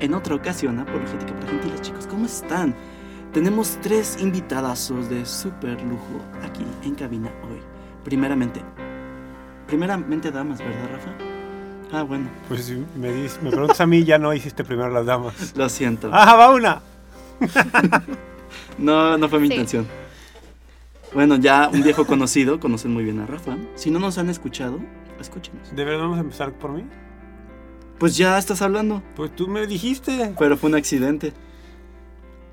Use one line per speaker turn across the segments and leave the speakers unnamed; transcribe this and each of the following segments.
en otra ocasión Apologética para Gentiles, chicos. ¿Cómo están? Tenemos tres invitadazos de súper lujo aquí en cabina hoy. Primeramente, primeramente damas, ¿verdad, Rafa? Ah, bueno,
Pues si me, dices- me preguntas a mí, ya no hiciste primero las damas.
lo siento.
¡Ah, va una!
No, no fue mi
Sí.
intención. Bueno, ya un viejo conocido, conocen muy bien a Rafa. Si no nos han escuchado, escúchenos.
¿De verdad vamos a empezar por mí?
Pues ya estás hablando,
Pues tú me dijiste.
pero fue un accidente.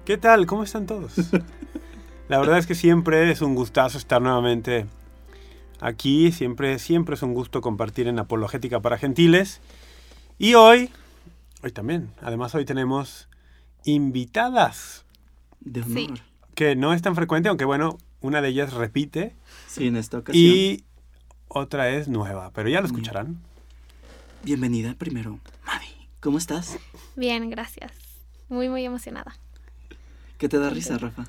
¿Qué tal? ¿Cómo están todos? La verdad es que siempre es un gustazo estar nuevamente aquí. Siempre, siempre es un gusto compartir en Apologética para Gentiles. Y hoy, hoy también, además hoy tenemos invitadas,
De honor.
Sí.
Sí,
que no es tan frecuente, aunque bueno, una de ellas repite
en esta ocasión.
y otra es nueva, pero ya lo escucharán.
Bienvenida primero. Mavi, ¿cómo estás?
Bien, gracias. Muy, muy emocionada.
¿Qué te da risa, Rafa?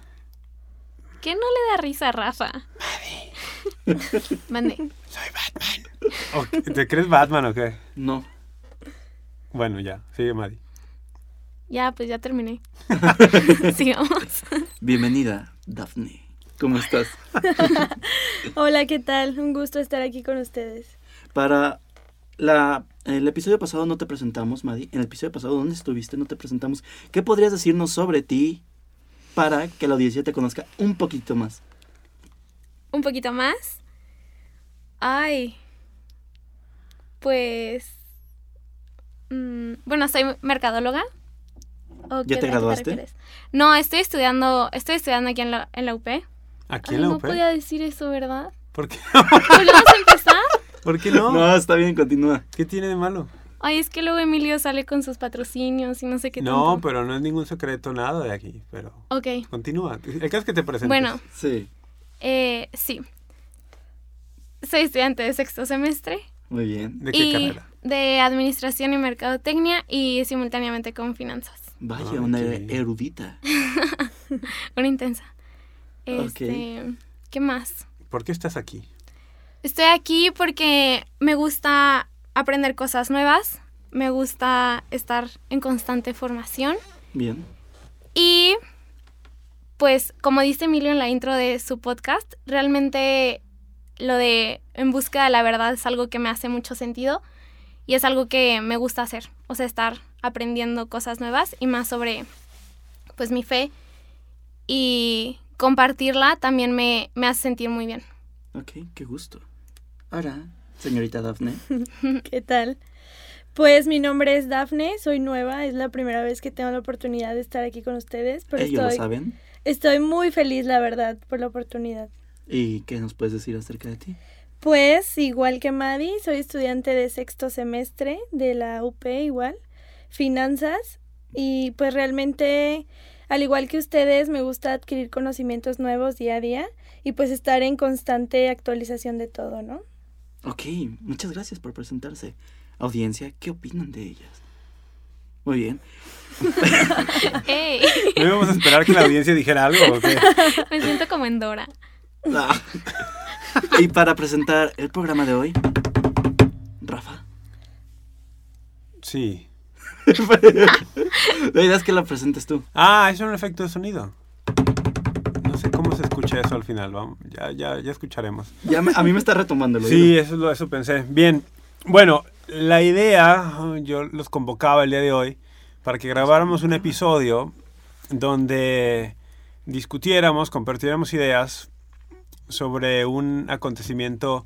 ¿Qué no le da risa a Rafa? Mande.
Soy Batman. ¿O ¿Te crees Batman o qué?
No.
Bueno, ya, sigue Maddy.
Ya, pues ya terminé. Sigamos.
Bienvenida, Daphne. ¿Cómo estás?
Hola, ¿qué tal? Un gusto estar aquí con ustedes.
Para la, el episodio pasado no te presentamos, Madi. En el episodio pasado, ¿dónde estuviste? No te presentamos. ¿Qué podrías decirnos sobre ti para que la audiencia te conozca un poquito más?
Un poquito más. Ay. Pues. mm, bueno, soy mercadóloga. ¿O
¿Ya te graduaste?
no, estoy estudiando, estoy estudiando aquí en la, en la UP.
¿Aquí
Ay,
en la
no
UP?
podía decir eso, ¿verdad?
¿Por qué,
¿Volvemos a empezar?
¿Por qué no?
No, está bien, continúa.
¿Qué tiene de malo?
Ay, es que luego Emilio sale con sus patrocinios y no sé qué
No,
tanto.
pero no es ningún secreto nada de aquí, pero
Ok,
continúa. El caso es que te presentes.
bueno,
Sí,
eh, sí. Soy estudiante de sexto semestre
muy bien.
¿De qué
y
carrera?
de administración y mercadotecnia y simultáneamente con finanzas.
Vaya,
Ay,
una erudita.
Una intensa.
Ok.
Este, ¿qué más?
¿Por qué estás aquí?
Estoy aquí porque me gusta aprender cosas nuevas, me gusta estar en constante formación
Bien.
Y pues como dice Emilio en la intro de su podcast, realmente lo de en búsqueda de la verdad es algo que me hace mucho sentido y es algo que me gusta hacer, o sea, estar aprendiendo cosas nuevas y más sobre pues mi fe y compartirla también me, me hace sentir muy bien.
Ok, qué gusto. Ahora, señorita Daphne.
¿Qué tal? Pues mi nombre es Dafne, soy nueva, es la primera vez que tengo la oportunidad de estar aquí con ustedes, pero
Ellos lo saben.
estoy muy feliz, la verdad, por la oportunidad.
¿Y qué nos puedes decir acerca de ti?
Pues, igual que Madi, soy estudiante de sexto semestre de la UP igual, finanzas, y pues realmente, al igual que ustedes, me gusta adquirir conocimientos nuevos día a día y pues estar en constante actualización de todo, ¿no?
Ok, muchas gracias por presentarse. Audiencia, ¿qué opinan de ellas? Muy bien.
¡Ey!
¿No íbamos a esperar que la audiencia dijera algo o qué?
Me siento como en Dora.
Ah. y para presentar el programa de hoy, Rafa.
Sí.
La idea es que la presentes tú.
Ah, es un efecto de sonido. Escucha eso al final. Vamos, ya, ya, ya escucharemos.
Ya me- a mí me está retomando el
Sí, eso, es lo- eso pensé. Bien, bueno, la idea, yo los convocaba el día de hoy para que grabáramos un episodio donde discutiéramos, compartiéramos ideas sobre un acontecimiento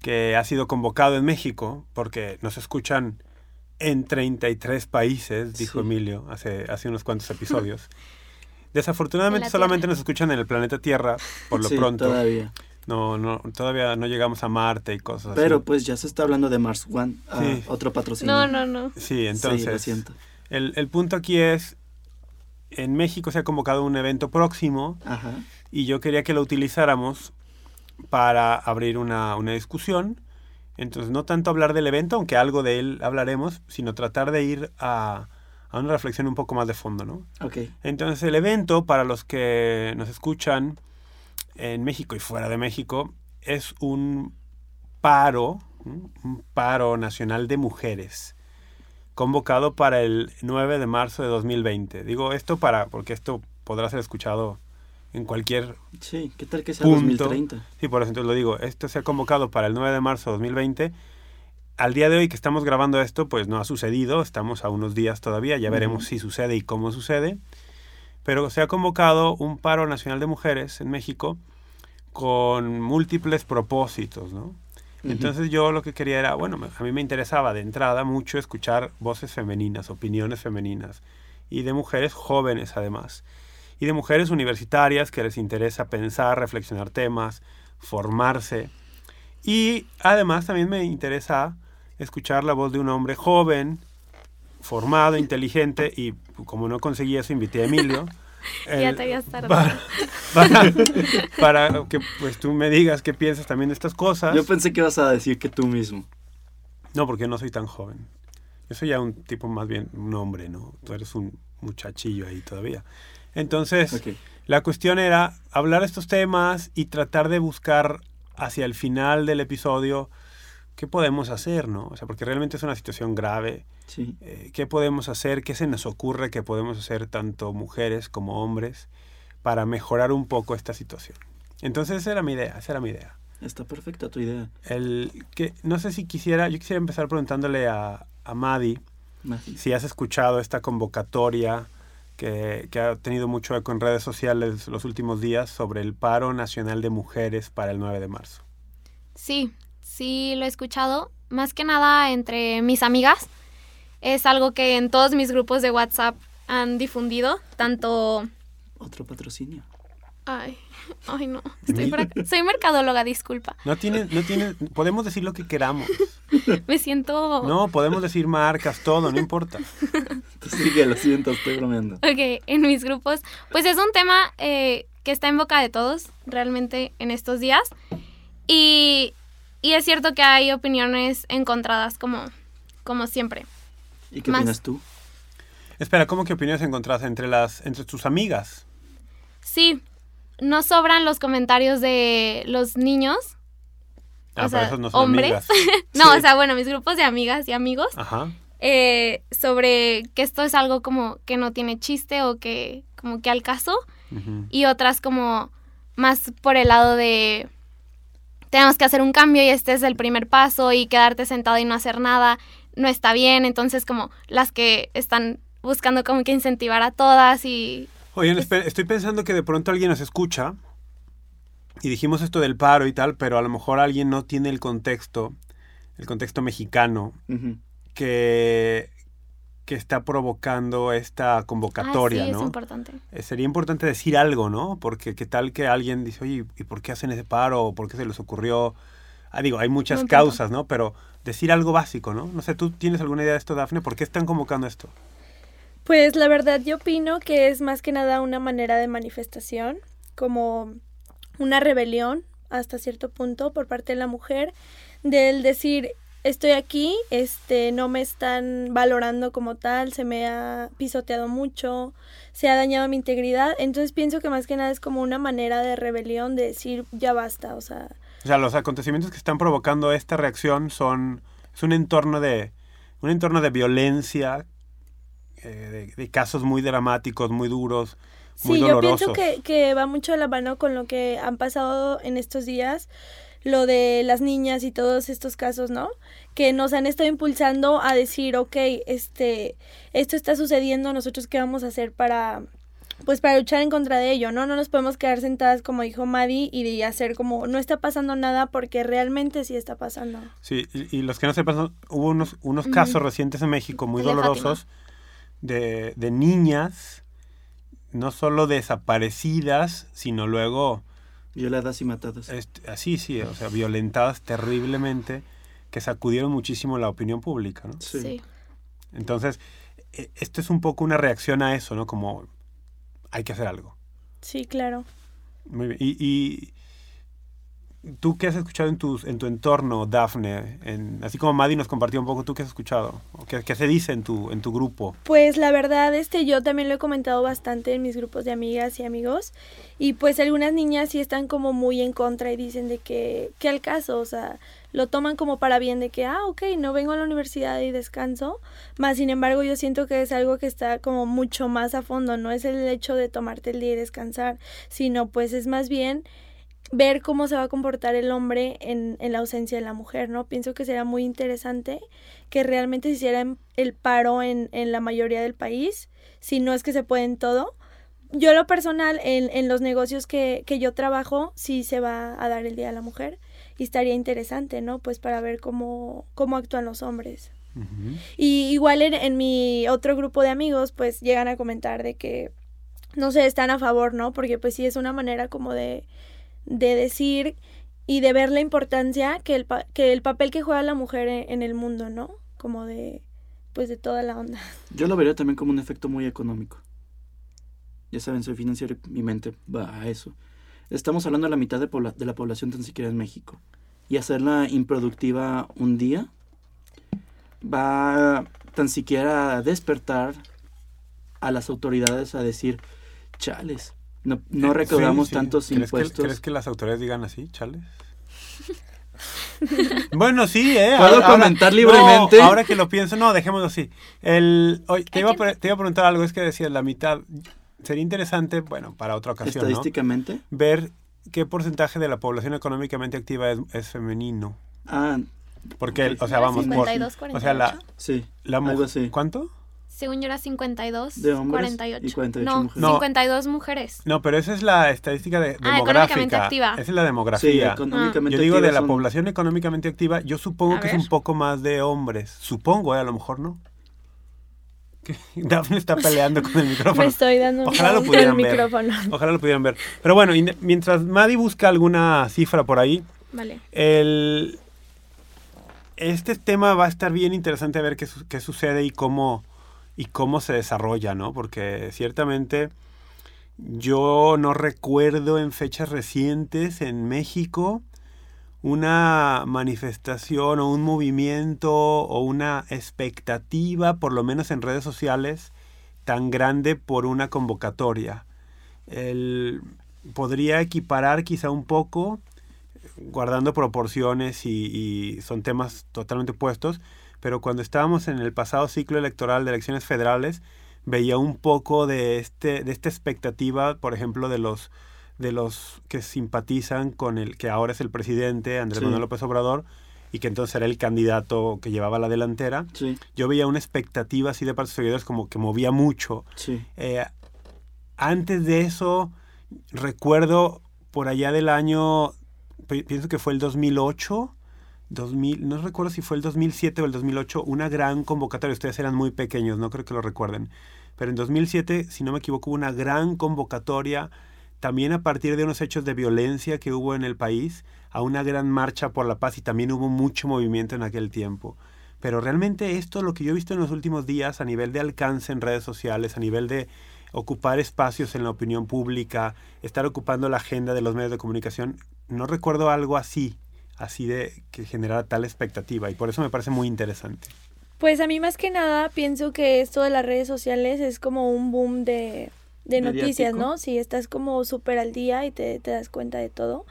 que ha sido convocado en México, porque nos escuchan en 33 países, dijo
Sí.
Emilio hace, hace unos cuantos episodios. Desafortunadamente
En la
solamente
Tierra.
nos escuchan en el planeta Tierra, por lo
Sí,
pronto.
todavía.
No, no, todavía no llegamos a Marte y cosas
Pero
así.
pues ya se está hablando de Mars One, ah,
Sí.
otro patrocinio.
No, no, no.
Sí,
Sí,
entonces.
lo siento.
el, el punto aquí es. en México se ha convocado un evento próximo
Ajá.
y yo quería que lo utilizáramos para abrir una, una discusión. Entonces, no tanto hablar del evento, aunque algo de él hablaremos, sino tratar de ir a, a una reflexión un poco más de fondo, ¿no?
Ok.
Entonces, el evento, para los que nos escuchan en México y fuera de México, es un paro, un paro nacional de mujeres, convocado para el 9 de marzo de 2020. Digo esto para, porque esto podrá ser escuchado en cualquier
Sí, ¿qué tal que sea
Punto.
2030?
Sí, por eso entonces lo digo. Esto se ha convocado para el 9 de marzo de 2020. Al día de hoy que estamos grabando esto, pues no ha sucedido. Estamos a unos días todavía. Ya veremos si sucede y cómo sucede. Pero se ha convocado un paro nacional de mujeres en México con múltiples propósitos, ¿no? Entonces yo lo que quería era, bueno, a mí me interesaba de entrada mucho escuchar voces femeninas, opiniones femeninas, y de mujeres jóvenes además, y de mujeres universitarias que les interesa pensar, reflexionar temas, formarse. Y además también me interesa escuchar la voz de un hombre joven, formado, inteligente, y como no conseguí eso, invité a Emilio.
Ya te habías tardado.
para, para, para que pues tú me digas qué piensas también de estas cosas.
Yo pensé que ibas a decir que tú mismo.
No, porque yo no soy tan joven. Yo soy ya un tipo más bien, un hombre, ¿no? Tú eres un muchachillo ahí todavía. Entonces, la cuestión era hablar estos temas y tratar de buscar hacia el final del episodio qué podemos hacer, ¿no? O sea, porque realmente es una situación grave.
Sí.
Eh, ¿Qué podemos hacer? ¿Qué se nos ocurre que podemos hacer tanto mujeres como hombres para mejorar un poco esta situación? Entonces, esa era mi idea, esa era mi idea.
Está perfecta tu idea,
El que, no sé si quisiera, yo quisiera empezar preguntándole a, a Madi si has escuchado esta convocatoria que, que ha tenido mucho eco en redes sociales los últimos días sobre el paro nacional de mujeres para el 9 de marzo.
Sí, sí lo he escuchado. Más que nada entre mis amigas. Es algo que en todos mis grupos de WhatsApp han difundido. Tanto...
Otro patrocinio.
Ay, ay no. Estoy. Soy mercadóloga, disculpa.
No tiene, no tiene, podemos decir lo que queramos.
Me siento...
No, podemos decir marcas, todo, no importa.
Sigue, lo siento, estoy bromeando.
Ok, en mis grupos. Pues es un tema eh, que está en boca de todos realmente en estos días. Y, y es cierto que hay opiniones encontradas como, como siempre.
¿Y qué
Más-
opinas tú?
Espera, ¿cómo que opiniones encontraste entre las, entre tus amigas?
Sí, no sobran los comentarios de los niños.
Ah,
O
pero
sea,
esos no son
hombres.
amigas.
No,
Sí.
o sea, bueno, mis grupos de amigas y amigos.
Ajá.
eh, sobre que esto es algo como que no tiene chiste o que como que al caso. y otras como más por el lado de tenemos que hacer un cambio y este es el primer paso y quedarte sentado y no hacer nada no está bien, entonces como las que están buscando como que incentivar a todas y
espera, estoy pensando que de pronto alguien nos escucha y dijimos esto del paro y tal, pero a lo mejor alguien no tiene el contexto, el contexto mexicano que, que está provocando esta convocatoria,
Ah, sí, es
¿no?
importante.
Eh, sería importante decir algo, ¿no? Porque qué tal que alguien dice, oye, ¿y por qué hacen ese paro? ¿O ¿Por qué se les ocurrió? Ah, digo, hay muchas causas, ¿no? Pero decir algo básico, ¿no? No sé, ¿tú tienes alguna idea de esto, Dafne? ¿Por qué están convocando esto?
Pues la verdad yo opino que es más que nada una manera de manifestación, como una rebelión hasta cierto punto por parte de la mujer, del decir estoy aquí, este no me están valorando como tal, se me ha pisoteado mucho, se ha dañado mi integridad, entonces pienso que más que nada es como una manera de rebelión de decir ya basta, o sea,
O sea, los acontecimientos que están provocando esta reacción son es un entorno de un entorno de violencia, eh, de, de casos muy dramáticos, muy duros, muy
Sí, yo pienso que, que va mucho de la mano con lo que han pasado en estos días, lo de las niñas y todos estos casos, ¿no? Que nos han estado impulsando a decir, ok, este, esto está sucediendo, nosotros qué vamos a hacer para, pues para luchar en contra de ello, ¿no? No nos podemos quedar sentadas como dijo Maddie y de hacer como, no está pasando nada porque realmente sí está pasando.
Sí, y, y los que no sepan, son- hubo unos, unos casos recientes en México muy dolorosos de, de niñas, no solo desaparecidas, sino luego,
Violadas y matadas.
este, así, sí, o sea, violentadas terriblemente, que sacudieron muchísimo la opinión pública, ¿no?
Sí.
Sí.
Entonces, e- esto es un poco una reacción a eso, ¿no? Como hay que hacer algo.
Sí, claro.
Muy bien. Y, y tú qué has escuchado en tu, en tu entorno, Dafne, en, así como Maddie nos compartió un poco, ¿tú qué has escuchado? ¿O ¿Qué, qué se dice en tu, en tu grupo?
Pues la verdad, este, yo también lo he comentado bastante en mis grupos de amigas y amigos. Y pues algunas niñas sí están como muy en contra y dicen de que, que al caso, o sea, lo toman como para bien de que, ah, ok, no vengo a la universidad y descanso. Más sin embargo, yo siento que es algo que está como mucho más a fondo, no es el hecho de tomarte el día y descansar, sino pues es más bien ver cómo se va a comportar el hombre en, en la ausencia de la mujer, ¿no? Pienso que sería muy interesante que realmente se hiciera el paro en, en la mayoría del país, si no es que se puede en todo. Yo lo personal, en, en los negocios que, que yo trabajo, sí se va a dar el Día de la Mujer y estaría interesante, ¿no? Pues para ver cómo, cómo actúan los hombres. Y igual en, en mi otro grupo de amigos, pues llegan a comentar de que, no sé, están a favor, ¿no? Porque pues sí es una manera como de, de decir y de ver la importancia que el, pa- que el papel que juega la mujer en, en el mundo, ¿no? Como de, pues de toda la onda.
Yo lo vería también como un efecto muy económico. Ya saben, soy financiero y mi mente va a eso. Estamos hablando de la mitad de, de la población tan siquiera en México. Y hacerla improductiva un día va tan siquiera a despertar a las autoridades a decir, chales, no, no recaudamos
sí, sí.
tantos
¿Crees
impuestos.
Que, ¿Crees que las autoridades digan así, chales? bueno, sí, ¿eh?
¿Puedo
Ahora-
comentar libremente?
ahora que lo pienso, no, dejémoslo así. El, oye, te, iba a, te iba a preguntar algo, es que decías la mitad. Sería interesante, bueno, para otra ocasión, ¿no?
Estadísticamente.
Ver qué porcentaje de la población económicamente activa es, es femenino.
Ah,
Porque, o sea, vamos, por,
52,
o sea, la,
48.
sí.
la
algo
mujer,
así.
¿cuánto?
Según yo era 52,
De hombres
48.
y 48
no,
mujeres.
No.
52 mujeres.
No, pero esa es la estadística de,
Ah,
demográfica.
económicamente activa.
Esa es la
Sí,
demografía.
económicamente.
Yo digo de la
son-
población económicamente activa, yo supongo
A
que es un poco más de hombres. Supongo, ¿eh? a lo mejor no. Dafne está peleando con el
Me
micrófono.
estoy dando un
Ojalá lo
con el
pudieran ver.
micrófono.
Ojalá lo pudieran ver. Pero bueno, mientras Maddie busca alguna cifra por ahí,
Vale.
el, este tema va a estar bien interesante a ver qué, qué sucede y cómo, y cómo se desarrolla, ¿no? Porque ciertamente yo no recuerdo en fechas recientes en México una manifestación o un movimiento o una expectativa, por lo menos en redes sociales, tan grande por una convocatoria. El, podría equiparar quizá un poco guardando proporciones y, y son temas totalmente opuestos, pero cuando estábamos en el pasado ciclo electoral de elecciones federales, veía un poco de, este, de esta expectativa, por ejemplo, de los, de los que simpatizan con el que ahora es el presidente, Andrés
Sí.
Manuel López Obrador, y que entonces era el candidato que llevaba la delantera.
Sí,
Yo veía una expectativa así de parte de seguidores como que movía mucho.
sí.
Eh, antes de eso, recuerdo por allá del año, pi- pienso que fue el 2008, 2000, no recuerdo si fue el 2007 o el 2008, una gran convocatoria. Ustedes eran muy pequeños, no creo que lo recuerden. Pero en 2007, si no me equivoco, hubo una gran convocatoria, también a partir de unos hechos de violencia que hubo en el país, a una gran marcha por la paz y también hubo mucho movimiento en aquel tiempo. Pero realmente esto, lo que yo he visto en los últimos días a nivel de alcance en redes sociales, a nivel de ocupar espacios en la opinión pública, estar ocupando la agenda de los medios de comunicación, no recuerdo algo así, así de que generara tal expectativa y por eso me parece muy interesante.
Pues a mí más que nada pienso que esto de las redes sociales es como un boom de, de noticias. ¿no? Si estás como súper al día y te, te das cuenta de todo.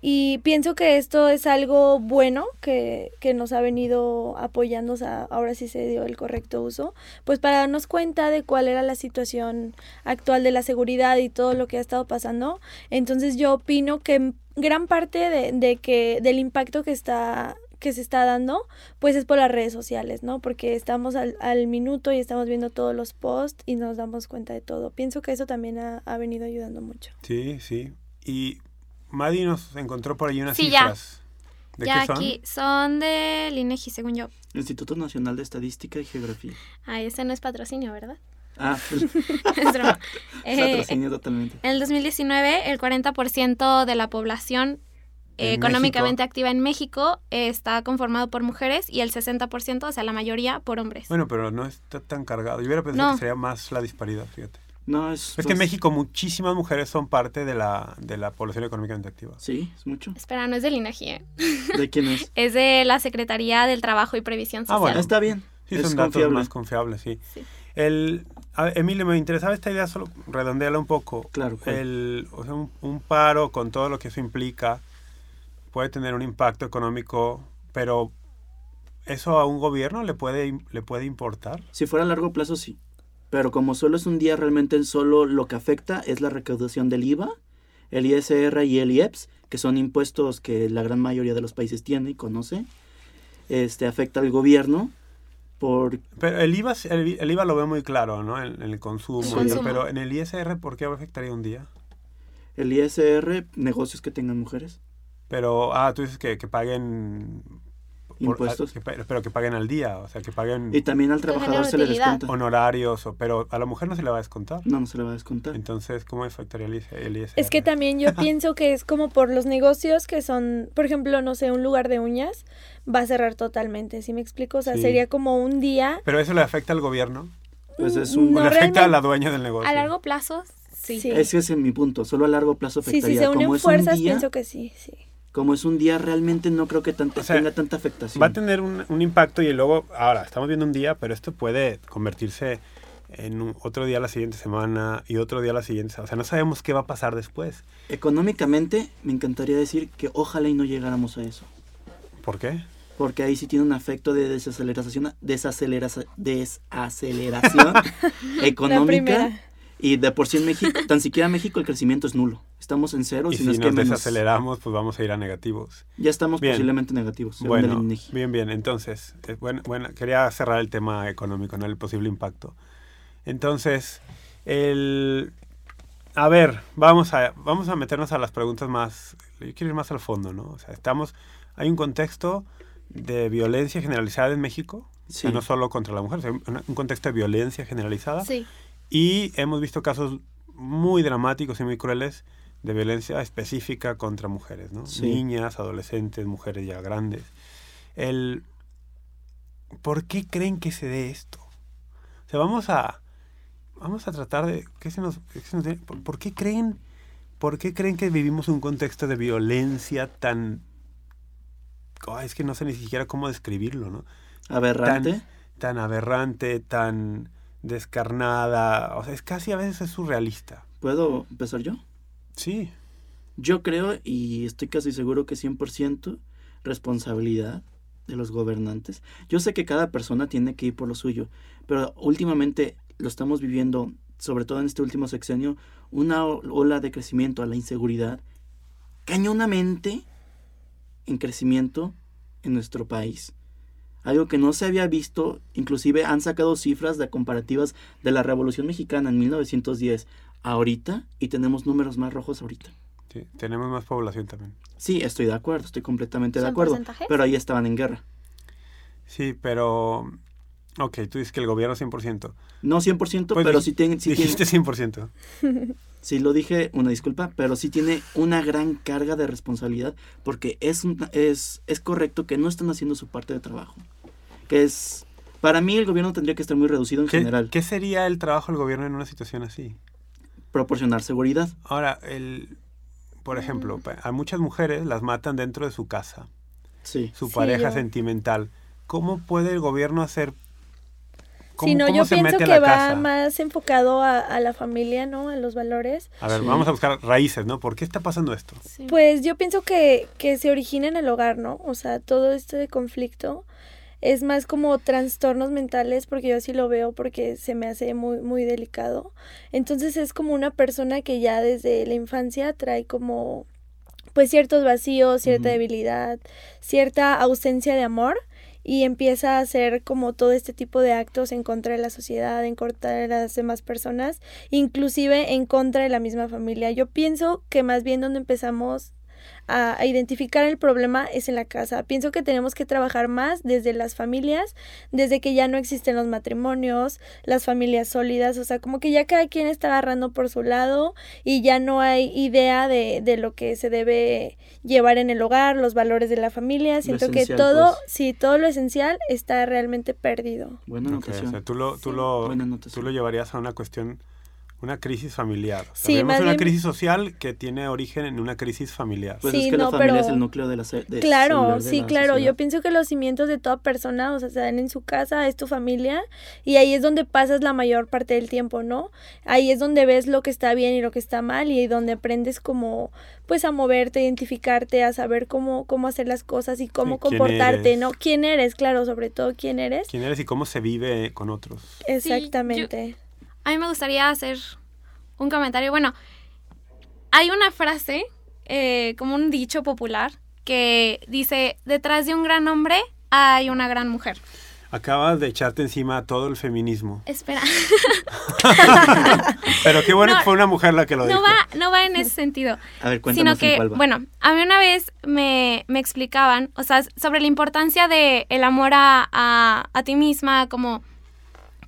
Y pienso que esto es algo bueno que, que nos ha venido apoyando, o ahora sí se dio el correcto uso, pues para darnos cuenta de cuál era la situación actual de la seguridad y todo lo que ha estado pasando. Entonces yo opino que gran parte de, de que del impacto que está que se está dando, pues es por las redes sociales, ¿no? Porque estamos al, al minuto y estamos viendo todos los posts y nos damos cuenta de todo. Pienso que eso también ha, ha venido ayudando mucho.
Sí, sí. Y Madi nos encontró por ahí unas
Sí, ya.
cifras. ¿De
ya
qué son?
aquí son del INEGI, según yo.
Instituto Nacional de Estadística y Geografía.
Ah, ese no es patrocinio, ¿verdad?
Ah, pues,
Es broma. Eh,
patrocinio totalmente.
en el 2019, el 40% de la población eh,
En
económicamente
México.
activa en México eh, está conformado por mujeres y el 60%, o sea, la mayoría, por hombres.
Bueno, pero no está tan cargado. Yo hubiera pensado
No.
que sería más la disparidad, fíjate.
No, es...
Es que en México muchísimas mujeres son parte de la, de la población económicamente activa.
Sí, es mucho.
Espera, no es del INEGI, ¿eh?
¿De quién es?
Es de la Secretaría del Trabajo y Previsión
Ah,
Social.
bueno.
Está bien.
Sí,
es
son datos más confiables, sí.
Sí.
El, a Emilio, me interesaba esta idea, solo redondearla un poco.
Claro.
El, o sea, un, un paro con todo lo que eso implica puede tener un impacto económico, pero ¿eso a un gobierno le puede, le puede importar?
Si fuera a largo plazo, sí. Pero como solo es un día, realmente solo lo que afecta es la recaudación del IVA, el ISR y el IEPS, que son impuestos que la gran mayoría de los países tiene y conoce. Este afecta al gobierno por
Pero el IVA, el, el IVA lo veo muy claro, ¿no? En, el consumo,
El consumo.
pero en el ISR, ¿por qué afectaría un día?
el ISR, negocios que tengan mujeres,
Pero, ah, tú dices que, que paguen... por-
impuestos.
que pero que paguen al día, o sea, que paguen
Y también al trabajador se le descuenta.
honorarios, o, pero a la mujer no se le va a descontar.
No, no se le va a descontar.
Entonces, ¿cómo afectaría el, IS- el ISR?
Es que también yo pienso que es como por los negocios que son, por ejemplo, no sé, un lugar de uñas va a cerrar totalmente, ¿sí me explico? O sea,
Sí.
sería como un día.
Pero eso le afecta al gobierno.
Pues es un...
No,
o le afecta a la dueña del negocio.
A largo plazo, sí.
Sí.
Ese es mi punto. Solo a largo plazo
Sí,
afectaría.
si se
como
unen
es un
fuerzas,
día,
pienso que sí, sí.
Como es un día, realmente no creo que tanta,
O sea,
tenga tanta afectación.
Va a tener un, un impacto y luego, ahora, estamos viendo un día, pero esto puede convertirse en un- otro día la siguiente semana y otro día la siguiente. O sea, no sabemos qué va a pasar después.
Económicamente, me encantaría decir que ojalá y no llegáramos a eso.
¿Por qué?
Porque ahí sí tiene un efecto de desaceleración, desaceleración, desaceleración
La
económica. Y de por sí en México, tan siquiera en México el crecimiento es nulo. Estamos en cero,
Y
si
si
no
nos
menos.
desaceleramos, pues vamos a ir a negativos.
Ya estamos
Bien.
posiblemente negativos, según el
Bueno,
INEGI.
bien, bien. Entonces, eh, bueno, bueno, quería cerrar el tema económico, ¿no? El posible impacto. Entonces, el... A ver, vamos a, vamos a meternos a las preguntas más... Yo quiero ir más al fondo, ¿no? O sea, estamos... Hay un contexto de violencia generalizada en México, o sea,
Sí.
no solo contra la mujer, sino un un contexto de violencia generalizada.
Sí.
Y hemos visto casos muy dramáticos y muy crueles de violencia específica contra mujeres, ¿no?
Sí.
Niñas, adolescentes, mujeres ya grandes. El, ¿Por qué creen que se dé esto? O sea, vamos a, vamos a tratar de... ¿qué se nos, qué se nos? ¿Por, por qué creen, ¿Por qué creen que vivimos un contexto de violencia tan... Ay, es que no sé ni siquiera cómo describirlo, ¿no?
Aberrante.
tan aberrante, tan descarnada. O sea, es casi a veces es surrealista.
¿Puedo empezar yo?
Sí.
Yo creo y estoy casi seguro que 100% responsabilidad de los gobernantes. Yo sé que cada persona tiene que ir por lo suyo, pero últimamente lo estamos viviendo, sobre todo en este último sexenio, una ola de crecimiento a la inseguridad cañonamente en crecimiento en nuestro país. Algo que no se había visto, inclusive han sacado cifras de comparativas de la Revolución Mexicana en 1910 ahorita y tenemos números más rojos ahorita.
sí. Tenemos más población también.
Sí, estoy de acuerdo, estoy completamente de
¿Son
acuerdo.
porcentajes?
Pero ahí estaban en guerra.
Sí, pero... Ok, tú dices que el gobierno 100%.
No 100%,
Pues
pero sí, tiene, sí,
Dijiste
tiene,
100%.
sí lo dije, una disculpa, pero sí tiene una gran carga de responsabilidad porque es, un- es, es correcto que no están haciendo su parte de trabajo. Que es, para mí el gobierno tendría que estar muy reducido en
¿Qué,
general,
qué sería el trabajo del gobierno en una situación así?
proporcionar seguridad.
Ahora, el, por ejemplo, pa- a muchas mujeres las matan dentro de su casa,
Sí.
su
Sí,
pareja
yo-
sentimental. ¿Cómo puede el gobierno hacer...
Si no, yo pienso que va
casa?
más enfocado a, a la familia, ¿no? A los valores.
A ver,
Sí.
vamos a buscar raíces, ¿no? ¿Por qué está pasando esto?
sí.
Pues yo pienso que, que se origina en el hogar, ¿no? O sea, todo este conflicto es más como trastornos mentales, porque yo así lo veo, porque se me hace muy, muy delicado. Entonces es como una persona que ya desde la infancia trae como, pues ciertos vacíos, cierta debilidad, cierta ausencia de amor y empieza a hacer como todo este tipo de actos en contra de la sociedad, en contra de las demás personas, inclusive en contra de la misma familia. Yo pienso que más bien donde empezamos a, a identificar el problema es en la casa. Pienso que tenemos que trabajar más desde las familias, desde que ya no existen los matrimonios, las familias sólidas, o sea, como que ya cada quien está agarrando por su lado y ya no hay idea de, de lo que se debe llevar en el hogar, los valores de la familia. Siento que todo,
pues.
sí, todo lo esencial está realmente perdido.
Buena
Ok,
anotación.
o sea, tú lo, tú,
Sí.
lo, tú lo llevarías a una cuestión una crisis familiar. O sea,
Sí,
vemos una
bien-
crisis social que tiene origen en una crisis familiar.
Pues
Sí,
es que la familia
pero-
es el núcleo de la de-
Claro,
de
sí,
la
claro. Yo pienso que los cimientos de toda persona, o sea, se dan en su casa, es tu familia, y ahí es donde pasas la mayor parte del tiempo, ¿no? Ahí es donde ves lo que está bien y lo que está mal, y donde aprendes como, pues, a moverte, a identificarte, a saber cómo, cómo hacer las cosas y cómo
Sí,
comportarte. ¿no? ¿Quién eres? Claro, sobre todo quién eres.
¿Quién eres y cómo se vive con otros?
Exactamente.
A mí me gustaría hacer un comentario. Bueno, hay una frase, eh, como un dicho popular, que dice, detrás de un gran hombre hay una gran mujer.
Acabas de echarte encima todo el feminismo.
Espera,
Pero qué bueno
No,
que fue una mujer la que lo dijo.
no va, no va en ese sentido.
A ver,
sino
cuéntanos en
que,
cuál va.
bueno, a mí una vez me, me explicaban, o sea, sobre la importancia de el amor a, a, a ti misma, como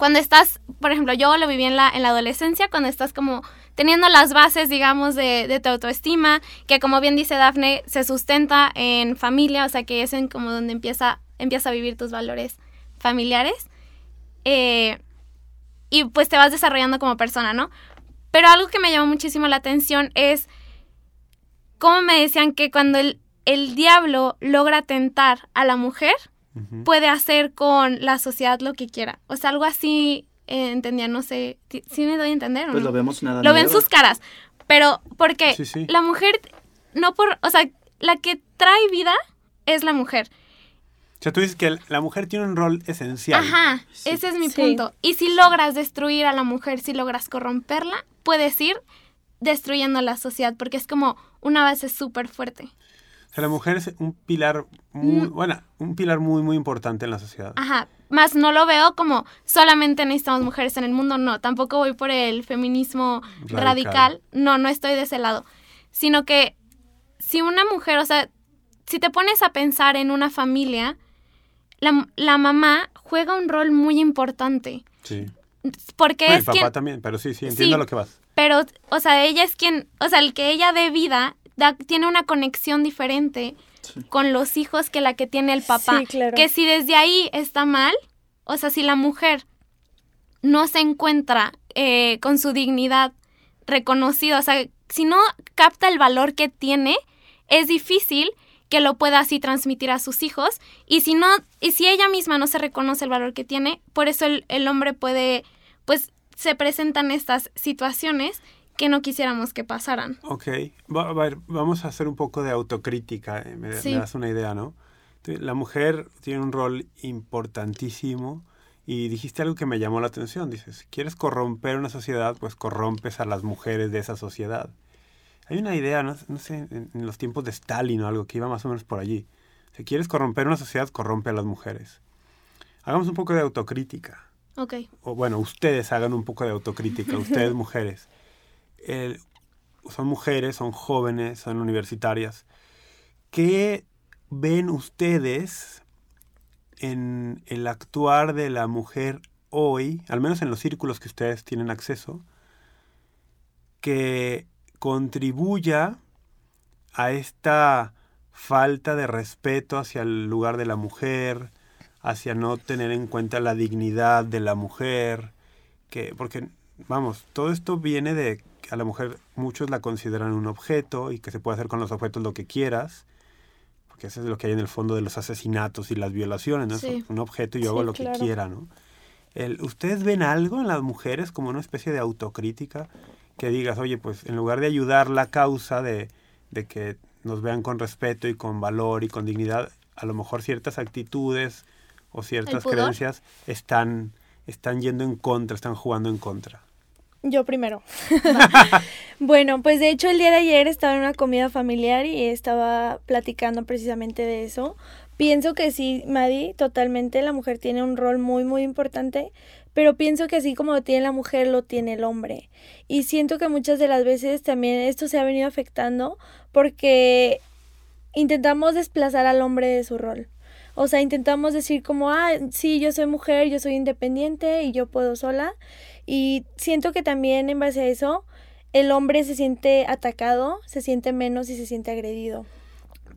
cuando estás, por ejemplo, yo lo viví en la, en la adolescencia, cuando estás como teniendo las bases, digamos, de, de tu autoestima, que como bien dice Dafne, se sustenta en familia, o sea, que es en como donde empieza, empieza a vivir tus valores familiares. Eh, y pues te vas desarrollando como persona, ¿no? Pero algo que me llamó muchísimo la atención es cómo me decían que cuando el, el diablo logra tentar a la mujer, Puede hacer con la sociedad lo que quiera. O sea, algo así eh, entendía, no sé, ¿sí sí me doy a entender o
Pues
no?
lo vemos nada
Lo ven sus caras. Pero, porque
Sí, sí.
la mujer, no por, o sea, la que trae vida es la mujer.
O sea, tú dices que la mujer tiene un rol esencial.
Ajá,
Sí.
ese es mi
Sí.
punto. Y si logras destruir a la mujer, si logras corromperla, puedes ir destruyendo la sociedad, porque es como una base súper fuerte.
O sea, la mujer es un pilar muy,
Mm.
bueno, un pilar muy, muy importante en la sociedad.
Ajá, más no lo veo como solamente necesitamos mujeres en el mundo, no, tampoco voy por el feminismo
Radical.
radical, no, no estoy de ese lado, sino que si una mujer, o sea, si te pones a pensar en una familia, la, la mamá juega un rol muy importante,
Sí.
porque es
el papá
quien,
también, pero sí, sí, entiendo
Sí.
lo que vas.
pero, o sea, ella es quien, o sea, el que ella dé vida, da- tiene una conexión diferente
Sí.
con los hijos que la que tiene el papá.
Sí, claro.
Que si desde ahí está mal, o sea, si la mujer no se encuentra eh, con su dignidad reconocida, o sea, si no capta el valor que tiene, es difícil que lo pueda así transmitir a sus hijos. Y si no, y si ella misma no se reconoce el valor que tiene, por eso el, el hombre puede, pues, se presentan estas situaciones que no quisiéramos que pasaran.
Ok, Va- a ver, vamos a hacer un poco de autocrítica, eh, me, das una idea, ¿no? La mujer tiene un rol importantísimo y dijiste algo que me llamó la atención, dices, quieres corromper una sociedad, pues corrompes a las mujeres de esa sociedad. Hay una idea, no, no sé, en, en los tiempos de Stalin o algo que iba más o menos por allí. Si quieres corromper una sociedad, corrompe a las mujeres. Hagamos un poco de autocrítica
Ok.
o bueno, ustedes hagan un poco de autocrítica, ustedes mujeres. Son mujeres, son jóvenes, son universitarias. ¿Qué ven ustedes en el actuar de la mujer hoy, al menos en los círculos que ustedes tienen acceso, que contribuya a esta falta de respeto hacia el lugar de la mujer, hacia no tener en cuenta la dignidad de la mujer, que porque vamos, todo esto viene de a la mujer muchos la consideran un objeto y que se puede hacer con los objetos lo que quieras, porque eso es lo que hay en el fondo de los asesinatos y las violaciones, ¿no?
Sí.
Es un objeto y yo
Sí,
hago lo
claro.
que quiera, ¿no? El- ¿Ustedes ven algo en las mujeres como una especie de autocrítica? Que digas, oye, pues en lugar de ayudar la causa de, de que nos vean con respeto y con valor y con dignidad, a lo mejor ciertas actitudes o ciertas creencias están, están yendo en contra, están jugando en contra.
Yo primero. bueno, pues de hecho el día de ayer estaba en una comida familiar y estaba platicando precisamente de eso. Pienso que sí, Madi, totalmente la mujer tiene un rol muy, muy importante, pero pienso que así como lo tiene la mujer, lo tiene el hombre. Y siento que muchas de las veces también esto se ha venido afectando porque intentamos desplazar al hombre de su rol. O sea, intentamos decir como, ah, sí, yo soy mujer, yo soy independiente y yo puedo sola. Y siento que también en base a eso, el hombre se siente atacado, se siente menos y se siente agredido.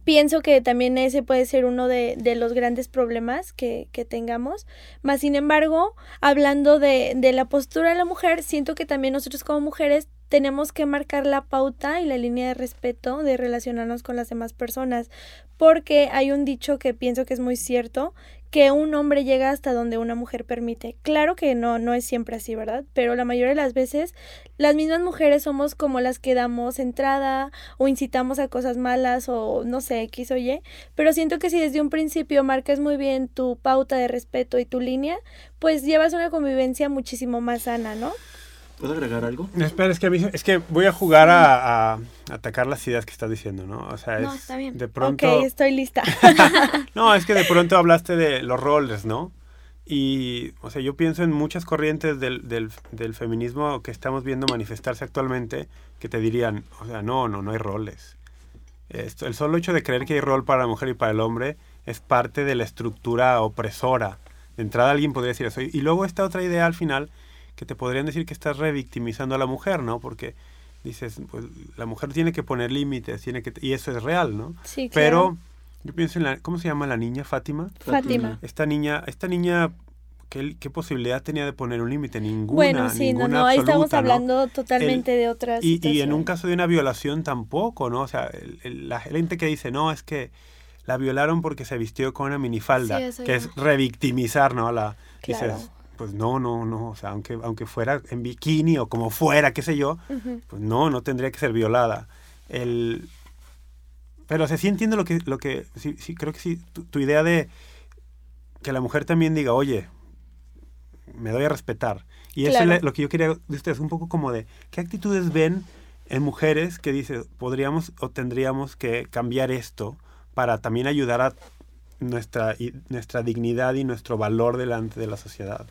pienso que también ese puede ser uno de, de los grandes problemas que, que, tengamos. Más sin embargo, hablando de, de la postura de la mujer, siento que también nosotros como mujeres tenemos que marcar la pauta y la línea de respeto de relacionarnos con las demás personas, porque hay un dicho que pienso que es muy cierto, que un hombre llega hasta donde una mujer permite. Claro que no, no es siempre así, ¿verdad? Pero la mayoría de las veces las mismas mujeres somos como las que damos entrada o incitamos a cosas malas o no sé, X o Y. Pero siento que si desde un principio marcas muy bien tu pauta de respeto y tu línea, pues llevas una convivencia muchísimo más sana, ¿no?
¿Puedo agregar algo?
espera, es que, a mí, es que voy a jugar a, a, atacar las ideas que estás diciendo, ¿no? O sea,
no,
es,
está bien.
de pronto...
Ok, estoy lista.
no, es que de pronto hablaste de los roles, ¿no? Y, o sea, yo pienso en muchas corrientes del, del, del, feminismo que estamos viendo manifestarse actualmente que te dirían, o sea, no, no, no hay roles. Esto, el solo hecho de creer que hay rol para la mujer y para el hombre es parte de la estructura opresora. De entrada alguien podría decir eso. Y luego esta otra idea al final que te podrían decir que estás revictimizando a la mujer, ¿no? Porque dices, pues la mujer tiene que poner límites, tiene que y eso es real, ¿no?
Sí, claro.
Pero yo pienso en la, ¿cómo se llama la niña? Fátima.
Fátima.
Esta niña, esta niña ¿Qué, ¿Qué, posibilidad tenía de poner un límite? Ninguna.
Bueno, sí,
ninguna
no, no, ahí estamos hablando
¿no?
totalmente
el,
de otras.
Y, y, en un caso de una violación tampoco, ¿no? O sea, el, el, la gente que dice, no, es que la violaron porque se vistió con una minifalda,
sí,
que es revictimizar, ¿no? La,
claro.
dices, pues no, no, no, o sea, aunque, aunque fuera en bikini o como fuera, qué sé yo,
Uh -huh.
pues no, no tendría que ser violada. El, pero o sea, sí entiendo lo que, lo que sí, sí creo que sí, tu, tu idea de que la mujer también diga, oye, me doy a respetar. Y eso es lo que yo quería de ustedes, un poco como de, ¿qué actitudes ven en mujeres que dice, podríamos o tendríamos que cambiar esto para también ayudar a nuestra, nuestra dignidad y nuestro valor delante de la sociedad?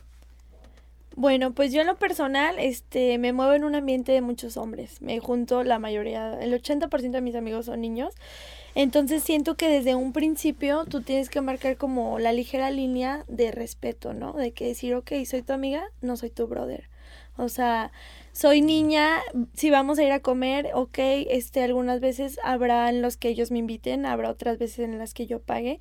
Bueno, pues yo en lo personal, este, me muevo en un ambiente de muchos hombres. Me junto la mayoría, el 80% de mis amigos son niños. Entonces siento que desde un principio tú tienes que marcar como la ligera línea de respeto, ¿no? De que decir, ok, soy tu amiga, no soy tu brother. O sea, soy niña, si vamos a ir a comer, ok, este, algunas veces habrá en los que ellos me inviten, habrá otras veces en las que yo pague,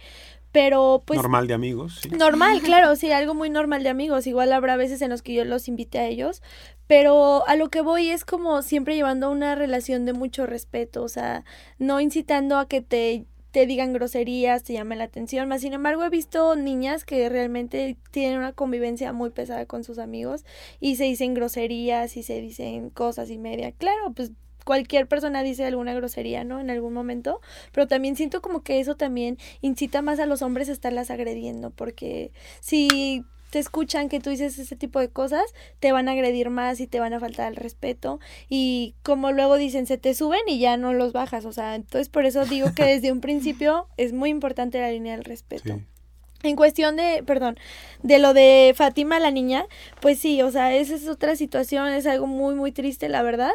pero pues
Normal de amigos, sí.
Normal, claro, sí, algo muy normal de amigos. Igual habrá veces en los que yo los invite a ellos, pero a lo que voy es como siempre llevando una relación de mucho respeto, o sea, no incitando a que te, te digan groserías, te llamen la atención, más sin embargo he visto niñas que realmente tienen una convivencia muy pesada con sus amigos y se dicen groserías y se dicen cosas y media. Claro, pues cualquier persona dice alguna grosería, ¿no? En algún momento, pero también siento como que eso también incita más a los hombres a estarlas agrediendo, porque si te escuchan que tú dices ese tipo de cosas, te van a agredir más y te van a faltar el respeto y como luego dicen, se te suben y ya no los bajas, o sea, entonces por eso digo que desde un principio es muy importante la línea del respeto.
Sí.
En cuestión de, perdón, de lo de Fátima la niña, pues sí, o sea, esa es otra situación, es algo muy, muy triste, la verdad.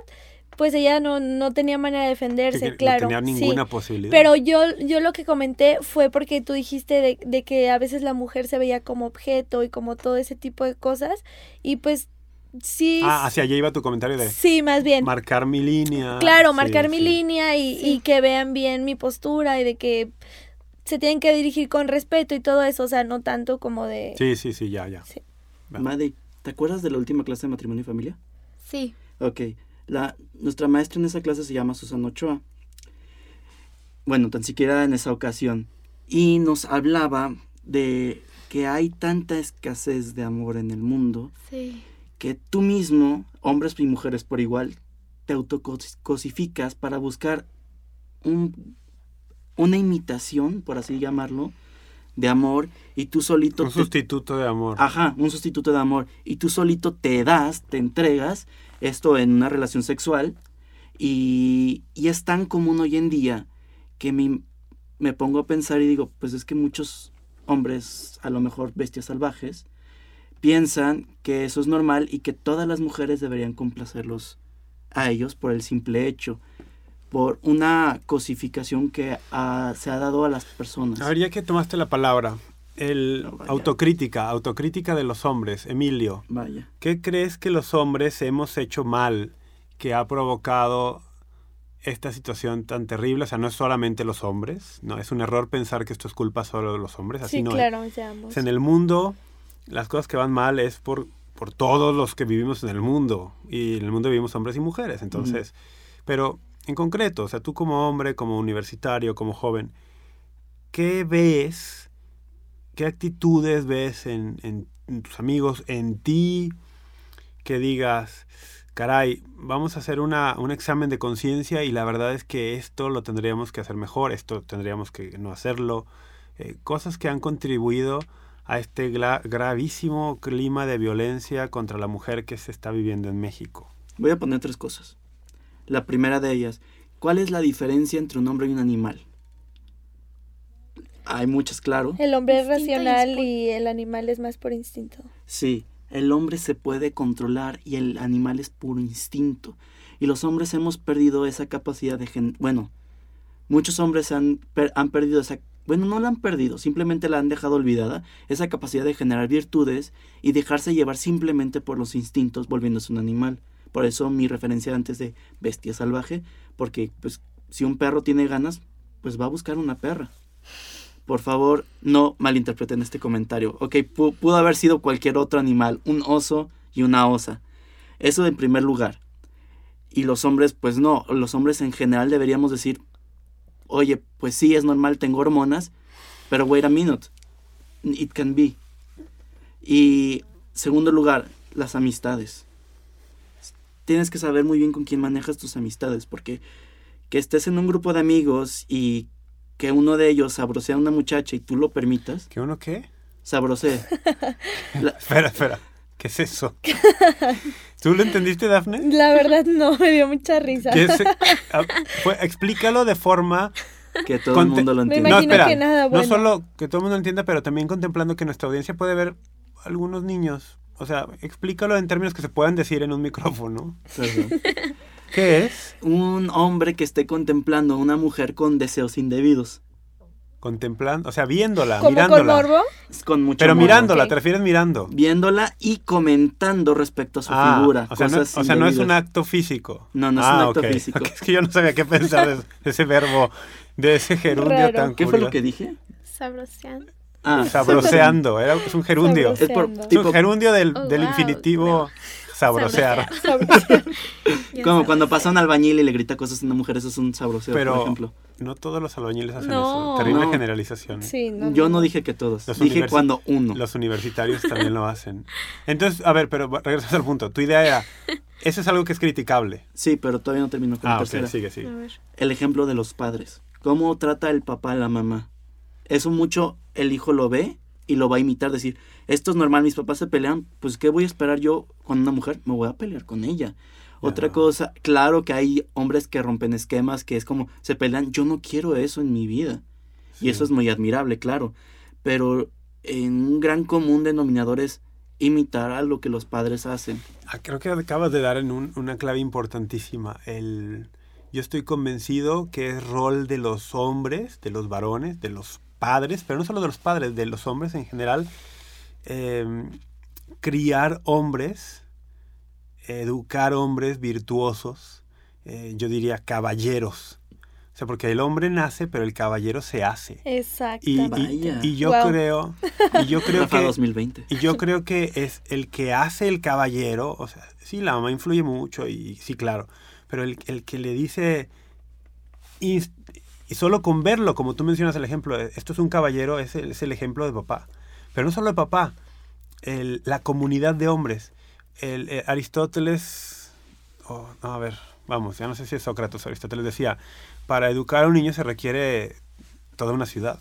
Pues ella no, no tenía manera de defenderse,
Que-
claro.
No tenía
sí.
ninguna posibilidad.
Pero yo, yo lo que comenté fue porque tú dijiste de, de que a veces la mujer se veía como objeto y como todo ese tipo de cosas. Y pues sí.
ah, hacia allá iba tu comentario de
Sí, más bien.
marcar mi línea.
Claro,
Sí,
marcar mi
sí.
línea y, y que vean bien mi postura y de que se tienen que dirigir con respeto y todo eso, o sea, no tanto como de...
Sí, sí, sí, ya, ya.
Sí.
Va.
Maddy, ¿te acuerdas de la última clase de matrimonio y familia?
Sí.
Ok, la, nuestra maestra en esa clase se llama Susana Ochoa. Bueno, tan siquiera en esa ocasión. Y nos hablaba de que hay tanta escasez de amor en el mundo
Sí.
que tú mismo, hombres y mujeres por igual, te autocosificas para buscar un, una imitación, por así llamarlo, de amor y tú solito
Un
te-
sustituto de amor.
Ajá, un sustituto de amor. Y tú solito te das, te entregas esto en una relación sexual. Y, y es tan común hoy en día que mi- me pongo a pensar y digo, pues es que muchos hombres, a lo mejor bestias salvajes, piensan que eso es normal y que todas las mujeres deberían complacerlos a ellos por el simple hecho, por una cosificación que se ha dado a las personas.
A ver, ya que tomaste la palabra, el
No,
autocrítica, autocrítica de los hombres, Emilio,
Vaya.
¿qué crees que los hombres hemos hecho mal que ha provocado esta situación tan terrible. O sea, no es solamente los hombres, no es un error pensar que esto es culpa solo de los hombres. Así
sí,
no es.
claro, es.
O sea, en el mundo, las cosas que van mal es por, por todos los que vivimos en el mundo. Y en el mundo vivimos hombres y mujeres. Entonces, pero en concreto, o sea, tú como hombre, como universitario, como joven, ¿qué ves? ¿Qué actitudes ves en, tus amigos, en ti? Que digas, caray, vamos a hacer una, un examen de conciencia y la verdad es que esto lo tendríamos que hacer mejor, esto tendríamos que no hacerlo. Eh, cosas que han contribuido a este gravísimo clima de violencia contra la mujer que se está viviendo en México.
Voy a poner tres cosas. La primera de ellas, ¿cuál es la diferencia entre un hombre y un animal? Hay muchas, claro.
El hombre es racional y el animal es más por instinto.
Sí, el hombre se puede controlar y el animal es puro instinto. Y los hombres hemos perdido esa capacidad de... gen- Bueno, muchos hombres han, per- han perdido esa... Bueno, no la han perdido, simplemente la han dejado olvidada, esa capacidad de generar virtudes y dejarse llevar simplemente por los instintos volviéndose un animal. Por eso mi referencia antes de bestia salvaje, porque pues si un perro tiene ganas, pues va a buscar una perra. Por favor, no malinterpreten este comentario. Ok, pu- pudo haber sido cualquier otro animal, un oso y una osa. Eso en primer lugar. Y los hombres, pues no, los hombres en general deberíamos decir, oye, pues sí, es normal, tengo hormonas, pero wait a minute, it can be. Y segundo lugar, las amistades. Tienes que saber muy bien con quién manejas tus amistades, porque que estés en un grupo de amigos y que uno de ellos sabrosea a una muchacha y tú lo permitas,
¿Qué uno qué?
sabrosee. La-
Espera, espera. ¿Qué es eso? ¿Tú lo entendiste, Dafne?
La verdad no, me dio mucha risa.
¿Qué es- ah, fue- explícalo de forma...
que todo el mundo lo
Me
entiende.
No, espera.
que nada
No solo que todo el mundo entienda, pero también contemplando que nuestra audiencia puede ver algunos niños. O sea, explícalo en términos que se puedan decir en un micrófono.
Perdón.
¿Qué es?
Un hombre que esté contemplando a una mujer con deseos indebidos.
Contemplando, o sea, viéndola,
¿Como con
mirándola.
morbo?
Es Con mucho
Pero
morbo.
mirándola, te refieres mirando.
Viéndola y comentando respecto a su
Ah,
figura.
o sea, no,
cosas
o sea, no es un acto físico.
No, no es
Ah,
un acto
ok.
físico.
Es que yo no sabía qué pensar de de ese verbo, de ese gerundio
Raro.
tan
¿Qué fue lo que dije?
Sabrosean.
Ah,
Sabroseando, era, es un gerundio.
Sabroseando.
Es por
Es
Es un gerundio del,
Oh,
del
wow.
infinitivo sabrosear.
Como cuando pasa un albañil y le grita cosas a una mujer, eso es un sabroseo,
Pero
por ejemplo.
no todos los albañiles hacen
No.
eso. Terrible
No.
generalización.
Sí, no,
Yo no dije que todos,
Los
dije cuando uno.
Los universitarios también lo hacen. Entonces, a ver, pero regresas al punto. Tu idea era, eso es algo que es criticable.
Sí, pero todavía no termino con la
Ah, ok,
tercera.
sigue, sigue.
A ver.
El ejemplo de los padres. ¿Cómo trata el papá a la mamá? Eso mucho el hijo lo ve y lo va a imitar, decir, esto es normal, mis papás se pelean, pues ¿qué voy a esperar yo con una mujer? Me voy a pelear con ella. Otra cosa, claro que hay hombres que rompen esquemas, que es como, se pelean, yo no quiero eso en mi vida. Y eso es muy admirable, claro. Pero en un gran común denominador es imitar a lo que los padres hacen.
Ah, creo que acabas de dar en un- una clave importantísima. El, yo estoy convencido que es rol de los hombres, de los varones, de los padres, pero no solo de los padres, de los hombres en general, eh, criar hombres, educar hombres virtuosos, eh, yo diría caballeros. O sea, porque el hombre nace, pero el caballero se hace.
Exacto.
Y, y- y yo
Wow.
creo, y yo creo
Rafa
que
2020.
y yo creo que es el que hace el caballero, o sea, sí, la mamá influye mucho y sí, claro, pero el, el que le dice, y, solo con verlo, como tú mencionas el ejemplo, de, esto es un caballero, es el, es el ejemplo de papá. Pero no solo de papá, el- la comunidad de hombres. El, eh, Aristóteles, oh, no, a ver, vamos, ya no sé si es Sócrates o Aristóteles decía, para educar a un niño se requiere toda una ciudad.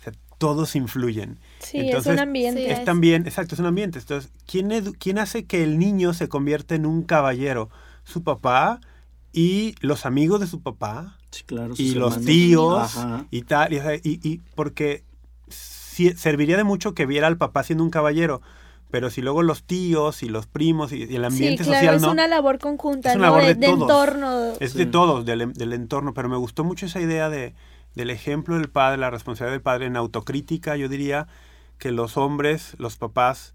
O sea, todos influyen.
Sí,
Entonces,
es un ambiente.
Es también, exacto, es un ambiente. Entonces, ¿quién, ¿quién hace que el niño se convierta en un caballero? Su papá y los amigos de su papá
Sí, claro.
y
sus
los
hermanos.
tíos
Ajá.
y tal. Y, y- y porque si- serviría de mucho que viera al papá siendo un caballero. Pero si luego los tíos y los primos y, y el ambiente
sí, claro,
social
es
no,
una labor conjunta,
Es una
¿no?
labor
de,
de
de
todos.
entorno.
es
Sí.
de todos, del, del entorno. Pero me gustó mucho esa idea de, del ejemplo del padre, la responsabilidad del padre en autocrítica. Yo diría que los hombres, los papás,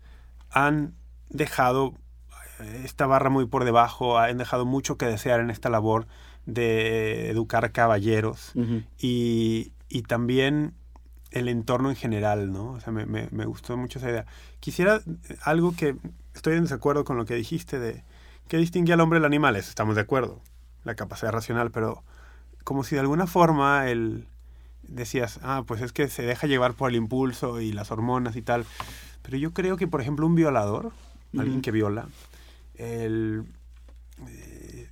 han dejado esta barra muy por debajo, han dejado mucho que desear en esta labor de educar caballeros y, y también el entorno en general, ¿no? O sea, me, me- me gustó mucho esa idea. Quisiera algo que estoy en desacuerdo con lo que dijiste de qué distingue al hombre del animal. Eso Estamos de acuerdo, la capacidad racional, pero como si de alguna forma el decías, ah, pues es que se deja llevar por el impulso y las hormonas y tal. Pero yo creo que, por ejemplo, un violador, alguien que viola, el, eh,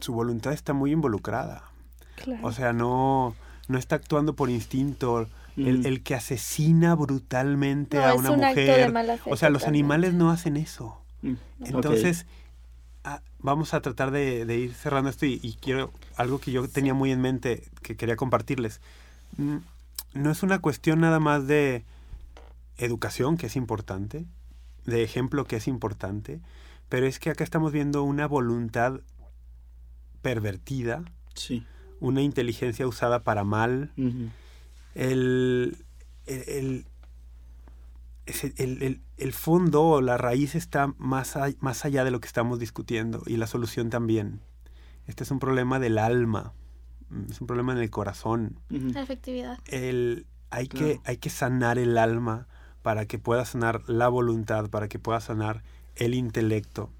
su voluntad está muy involucrada.
Claro.
O sea, no, no está actuando por instinto. El,
Ujú.
el que asesina brutalmente
No,
a
es
una
acto de
mujer.
mala fe
o sea, los animales no hacen eso.
Mm.
Entonces, ah, vamos a tratar de, de ir cerrando esto y, y quiero algo que yo tenía muy en mente que quería compartirles. Mm, No es una cuestión nada más de educación, que es importante, de ejemplo, que es importante, pero es que acá estamos viendo una voluntad pervertida,
Sí.
una inteligencia usada para mal, el, el, el- el- el- el fondo o la raíz está más, a- más allá de lo que estamos discutiendo y la solución también. Este es un problema del alma, mm, es un problema en el corazón.
La efectividad.
El, hay, que, hay que sanar el alma para que pueda sanar la voluntad, para que pueda sanar el intelecto.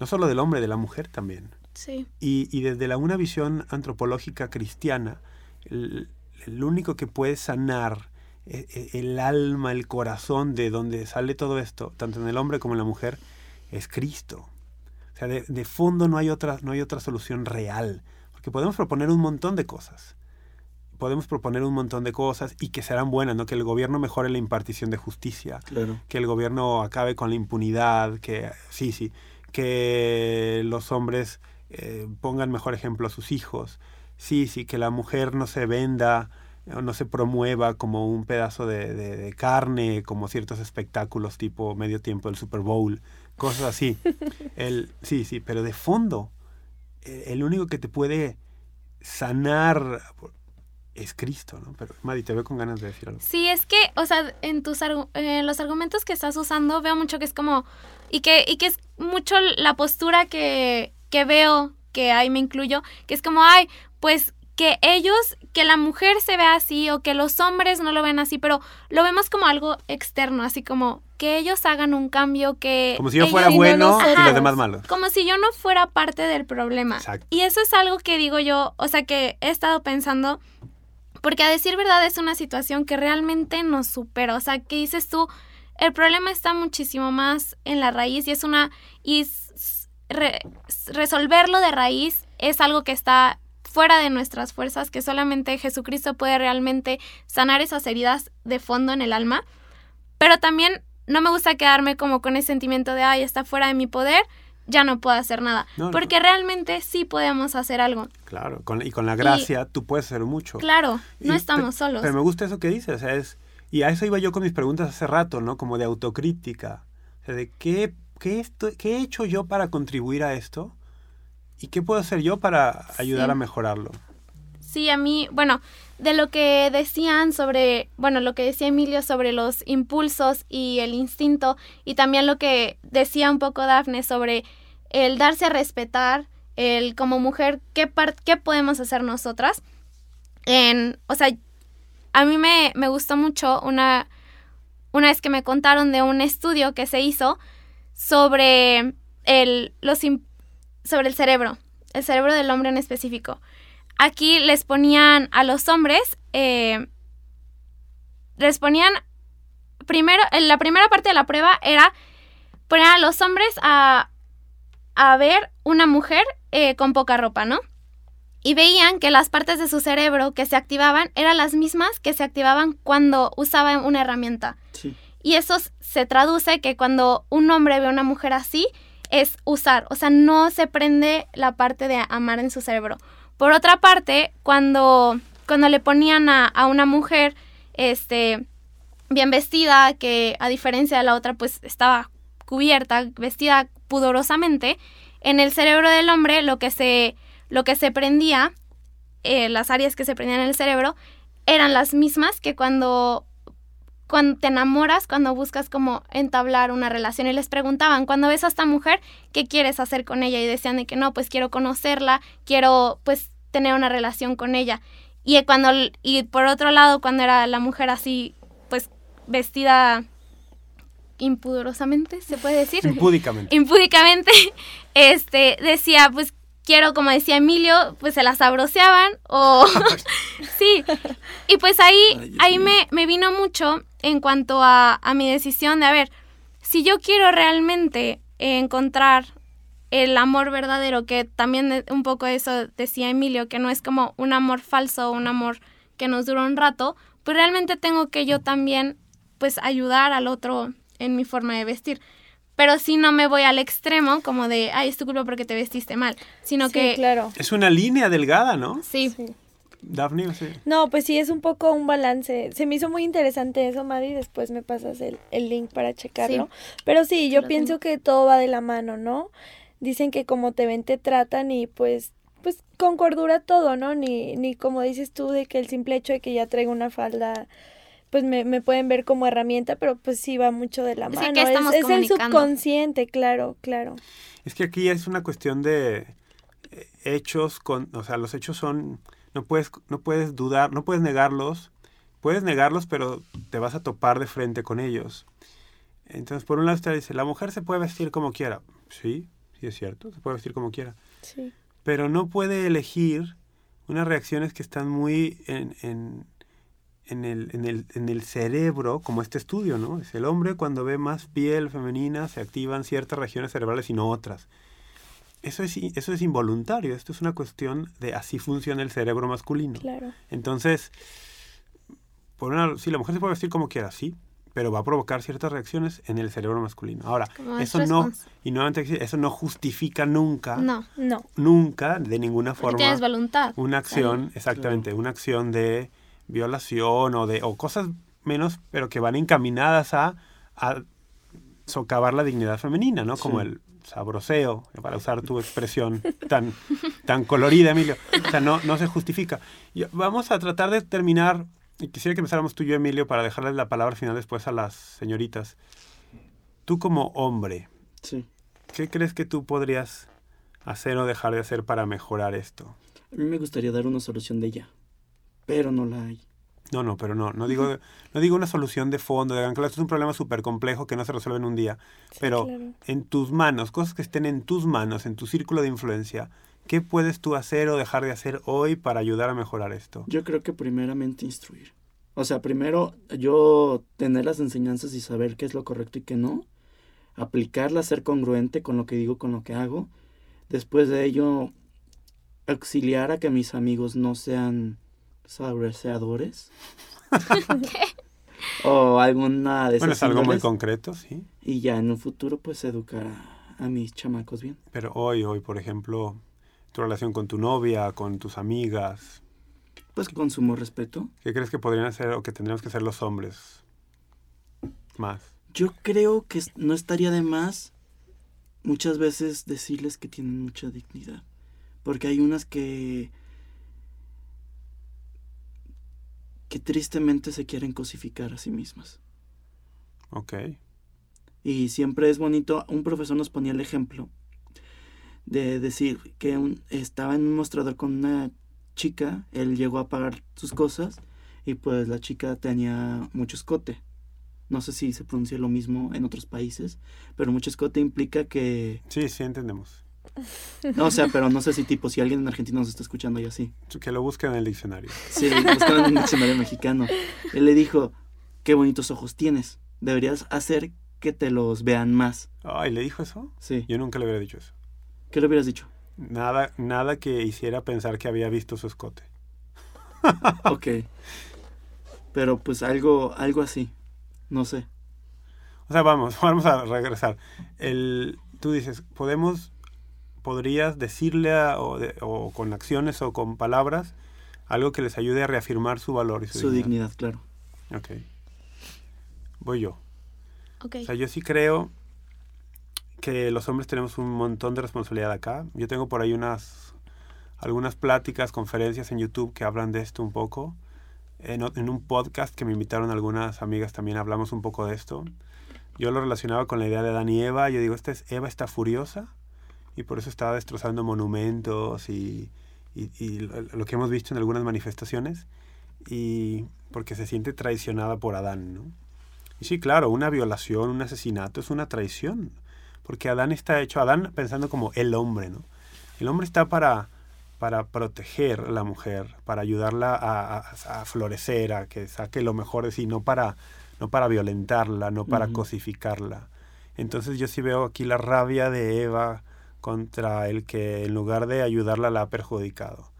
No solo del hombre, de la mujer también.
Sí.
Y, y desde la, una visión antropológica cristiana, el, el único que puede sanar e- e- el alma, el corazón de donde sale todo esto, tanto en el hombre como en la mujer, es Cristo. O sea, de, de fondo no hay, otra, no hay otra solución real, porque podemos proponer un montón de cosas. Podemos proponer un montón de cosas y que serán buenas, ¿no? Que el gobierno mejore la impartición de justicia,
Claro.
que el gobierno acabe con la impunidad, que sí, sí, que los hombres eh, pongan mejor ejemplo a sus hijos, sí, sí, que la mujer no se venda o no se promueva como un pedazo de, de- de carne, como ciertos espectáculos tipo medio tiempo del Super Bowl, cosas así. El, sí, sí, pero de fondo, eh, el único que te puede sanar es Cristo, ¿no? Pero, Madi, te veo con ganas de decir algo.
Sí, es que, o sea, en tus en los argumentos que estás usando veo mucho que es como y que y que es mucho la postura que que veo que ahí me incluyo, que es como, ay, pues que ellos, que la mujer se vea así o que los hombres no lo ven así, pero lo vemos como algo externo, así como que ellos hagan un cambio que
Como si yo fuera
no
bueno y los demás malos.
como si yo no fuera parte del problema.
Exacto.
Y eso es algo que digo yo, o sea, que he estado pensando, porque a decir verdad es una situación que realmente nos supera, o sea, que dices tú, el problema está muchísimo más en la raíz y es una, y resolverlo de raíz es algo que está fuera de nuestras fuerzas, que solamente Jesucristo puede realmente sanar esas heridas de fondo en el alma, pero también no me gusta quedarme como con ese sentimiento de, ay, está fuera de mi poder, ya no puedo hacer nada.
No, no.
Porque realmente sí podemos hacer algo.
Claro, con- y con la gracia tú puedes hacer mucho.
Claro, no
Y-
estamos solos.
Pero me gusta eso que dices, o sea, es, y a eso iba yo con mis preguntas hace rato, ¿no? Como de autocrítica. O sea, de qué, qué, estoy- qué he hecho yo para contribuir a esto y qué puedo hacer yo para ayudar
Sí.
a mejorarlo.
Sí, a mí, bueno, de lo que decían sobre, bueno, lo que decía Emilio sobre los impulsos y el instinto, y también lo que decía un poco Dafne sobre el darse a respetar, el como mujer, qué, par- qué podemos hacer nosotras. En, o sea, a mí me, me gustó mucho una, una vez que me contaron de un estudio que se hizo sobre el, los, sobre el cerebro, el cerebro del hombre en específico. Aquí les ponían a los hombres, eh, les ponían, primero, en la primera parte de la prueba era poner a los hombres a, a ver una mujer eh, con poca ropa, ¿no? Y veían que las partes de su cerebro que se activaban eran las mismas que se activaban cuando usaban una herramienta.
Sí.
Y eso se traduce que cuando un hombre ve a una mujer así, es usar, o sea, no se prende la parte de amar en su cerebro. Por otra parte, cuando, cuando le ponían a, a una mujer, este, bien vestida, que a diferencia de la otra, pues estaba cubierta, vestida pudorosamente, en el cerebro del hombre lo que se, lo que se prendía, eh, las áreas que se prendían en el cerebro, eran las mismas que cuando cuando te enamoras, cuando buscas como entablar una relación y les preguntaban, cuando ves a esta mujer, ¿qué quieres hacer con ella? Y decían de que no, pues quiero conocerla, quiero pues tener una relación con ella. Y cuando y por otro lado, cuando era la mujer así pues vestida impudorosamente, se puede decir.
Impúdicamente.
Impúdicamente, este decía, pues quiero, como decía Emilio, pues se la sabroseaban o... sí. Y pues ahí, ahí me, me, vino mucho en cuanto a, a, mi decisión de, a ver, si yo quiero realmente encontrar el amor verdadero, que también un poco eso decía Emilio, que no es como un amor falso o un amor que nos dura un rato, pues realmente tengo que yo también, pues ayudar al otro en mi forma de vestir pero si no me voy al extremo como de, ay, es tu culpa porque te vestiste mal, sino que...
claro.
Es una línea delgada, ¿no?
Sí. sí.
Daphne, sí.
No, pues sí, es un poco un balance. Se me hizo muy interesante eso, Mari, después me pasas el, el link para checarlo. Pero sí, yo pienso que todo va de la mano, ¿no? Dicen que como te ven, te tratan y pues pues con cordura todo, ¿no? Ni, ni como dices tú de que el simple hecho de que ya traigo una falda pues me, me, pueden ver como herramienta, pero pues sí va mucho de la mano. es, es el subconsciente, claro, claro.
Es que aquí es una cuestión de eh, hechos, con, o sea, los hechos son, no puedes, no puedes dudar, no puedes negarlos, puedes negarlos, pero te vas a topar de frente con ellos. Entonces, por un lado, usted dice, la mujer se puede vestir como quiera. Sí, sí es cierto, se puede vestir como quiera.
Sí.
Pero no puede elegir unas reacciones que están muy en, en en el, en, el, en el cerebro, como este estudio, ¿no? Es el hombre cuando ve más piel femenina se activan ciertas regiones cerebrales y no otras. Eso es, eso es involuntario, esto es una cuestión de así funciona el cerebro masculino.
Claro.
Entonces, por una, sí, la mujer se puede vestir como quiera, sí, pero va a provocar ciertas reacciones en el cerebro masculino. Ahora, eso no, y nuevamente eso no justifica nunca,
no, no.
nunca, de ninguna forma,
tienes voluntad.
una acción, exactamente, una acción de violación o de o cosas menos, pero que van encaminadas a, a socavar la dignidad femenina, ¿no? Como el sabroseo, para usar tu expresión tan, tan colorida, Emilio. O sea, no, no se justifica. Y vamos a tratar de terminar, y quisiera que empezáramos tú y yo, Emilio, para dejarles la palabra final después a las señoritas. Tú como hombre,
sí.
¿qué crees que tú podrías hacer o dejar de hacer para mejorar esto?
A mí me gustaría dar una solución de ella pero no la hay.
No, no, pero no, no digo, no digo una solución de fondo, de claro, esto es un problema súper complejo que no se resuelve en un día, pero en tus manos, cosas que estén en tus manos, en tu círculo de influencia, ¿qué puedes tú hacer o dejar de hacer hoy para ayudar a mejorar esto?
Yo creo que primeramente instruir. O sea, primero yo tener las enseñanzas y saber qué es lo correcto y qué no, aplicarla, ser congruente con lo que digo, con lo que hago. Después de ello, auxiliar a que mis amigos no sean sabreseadores. o alguna de esas
Bueno, es algo muy concreto, sí.
Y ya en un futuro, pues, educar a, mis chamacos bien.
Pero hoy, hoy, por ejemplo, tu relación con tu novia, con tus amigas.
Pues con sumo respeto.
¿Qué crees que podrían hacer o que tendríamos que hacer los hombres más?
Yo creo que no estaría de más muchas veces decirles que tienen mucha dignidad. Porque hay unas que que tristemente se quieren cosificar a sí mismas.
Ok.
Y siempre es bonito, un profesor nos ponía el ejemplo de decir que estaba en un mostrador con una chica, él llegó a pagar sus cosas y pues la chica tenía mucho escote. No sé si se pronuncia lo mismo en otros países, pero mucho escote implica que...
Sí, sí, entendemos.
No, o sea, pero no sé si tipo, si alguien en Argentina nos está escuchando y así.
Que lo busquen en el diccionario.
Sí, buscan en el diccionario mexicano. Él le dijo, qué bonitos ojos tienes. Deberías hacer que te los vean más.
Ay, ¿le dijo eso?
Sí.
Yo nunca le hubiera dicho eso.
¿Qué le hubieras dicho?
Nada, nada que hiciera pensar que había visto su escote.
ok. Pero pues algo, algo así. No sé.
O sea, vamos, vamos a regresar. El, tú dices, podemos podrías decirle o, con acciones o con palabras algo que les ayude a reafirmar su valor y su,
su dignidad. claro.
Ok. Voy yo.
Okay.
O sea, yo sí creo que los hombres tenemos un montón de responsabilidad acá. Yo tengo por ahí unas algunas pláticas, conferencias en YouTube que hablan de esto un poco. En, o- en un podcast que me invitaron algunas amigas también hablamos un poco de esto. Yo lo relacionaba con la idea de Adán y Eva. Yo digo, esta es, Eva está furiosa y por eso estaba destrozando monumentos y, y- y lo, que hemos visto en algunas manifestaciones y porque se siente traicionada por Adán, ¿no? Y sí, claro, una violación, un asesinato es una traición, porque Adán está hecho, Adán pensando como el hombre, ¿no? El hombre está para, para proteger a la mujer, para ayudarla a, a- a florecer, a que saque lo mejor de sí, no para, no para violentarla, no para
Ujú.
cosificarla. Entonces yo sí veo aquí la rabia de Eva contra el que en lugar de ayudarla la ha perjudicado.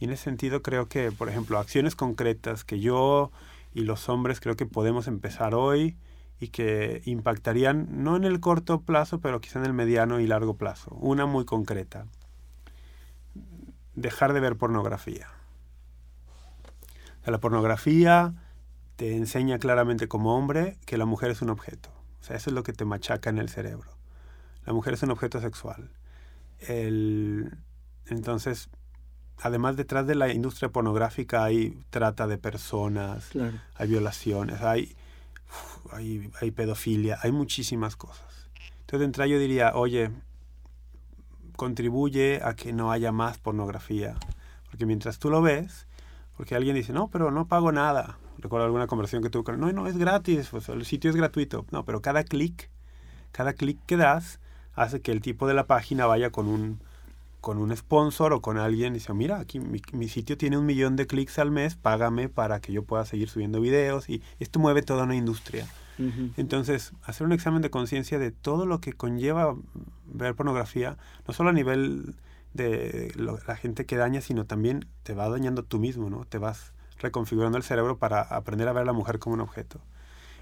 Y en ese sentido creo que, por ejemplo, acciones concretas que yo y los hombres creo que podemos empezar hoy y que impactarían no en el corto plazo, pero quizá en el mediano y largo plazo. Una muy concreta. Dejar de ver pornografía. O sea, la pornografía te enseña claramente como hombre que la mujer es un objeto. O sea, eso es lo que te machaca en el cerebro. La mujer es un objeto sexual. El, entonces, además detrás de la industria pornográfica hay trata de personas,
Claro.
hay violaciones, hay, hay, hay pedofilia, hay muchísimas cosas. Entonces, de entrada yo diría, oye, contribuye a que no haya más pornografía. Porque mientras tú lo ves, porque alguien dice, no, pero no pago nada. Recuerdo alguna conversación que tuve con, no, no, es gratis, pues, el sitio es gratuito. No, pero cada clic, cada clic que das hace que el tipo de la página vaya con un, con un sponsor o con alguien y dice, mira, aquí mi, mi sitio tiene un millón de clics al mes, págame para que yo pueda seguir subiendo videos y esto mueve toda una industria. Entonces, hacer un examen de conciencia de todo lo que conlleva ver pornografía, no solo a nivel de lo- la gente que daña, sino también te va dañando tú mismo, ¿no? Te vas reconfigurando el cerebro para aprender a ver a la mujer como un objeto.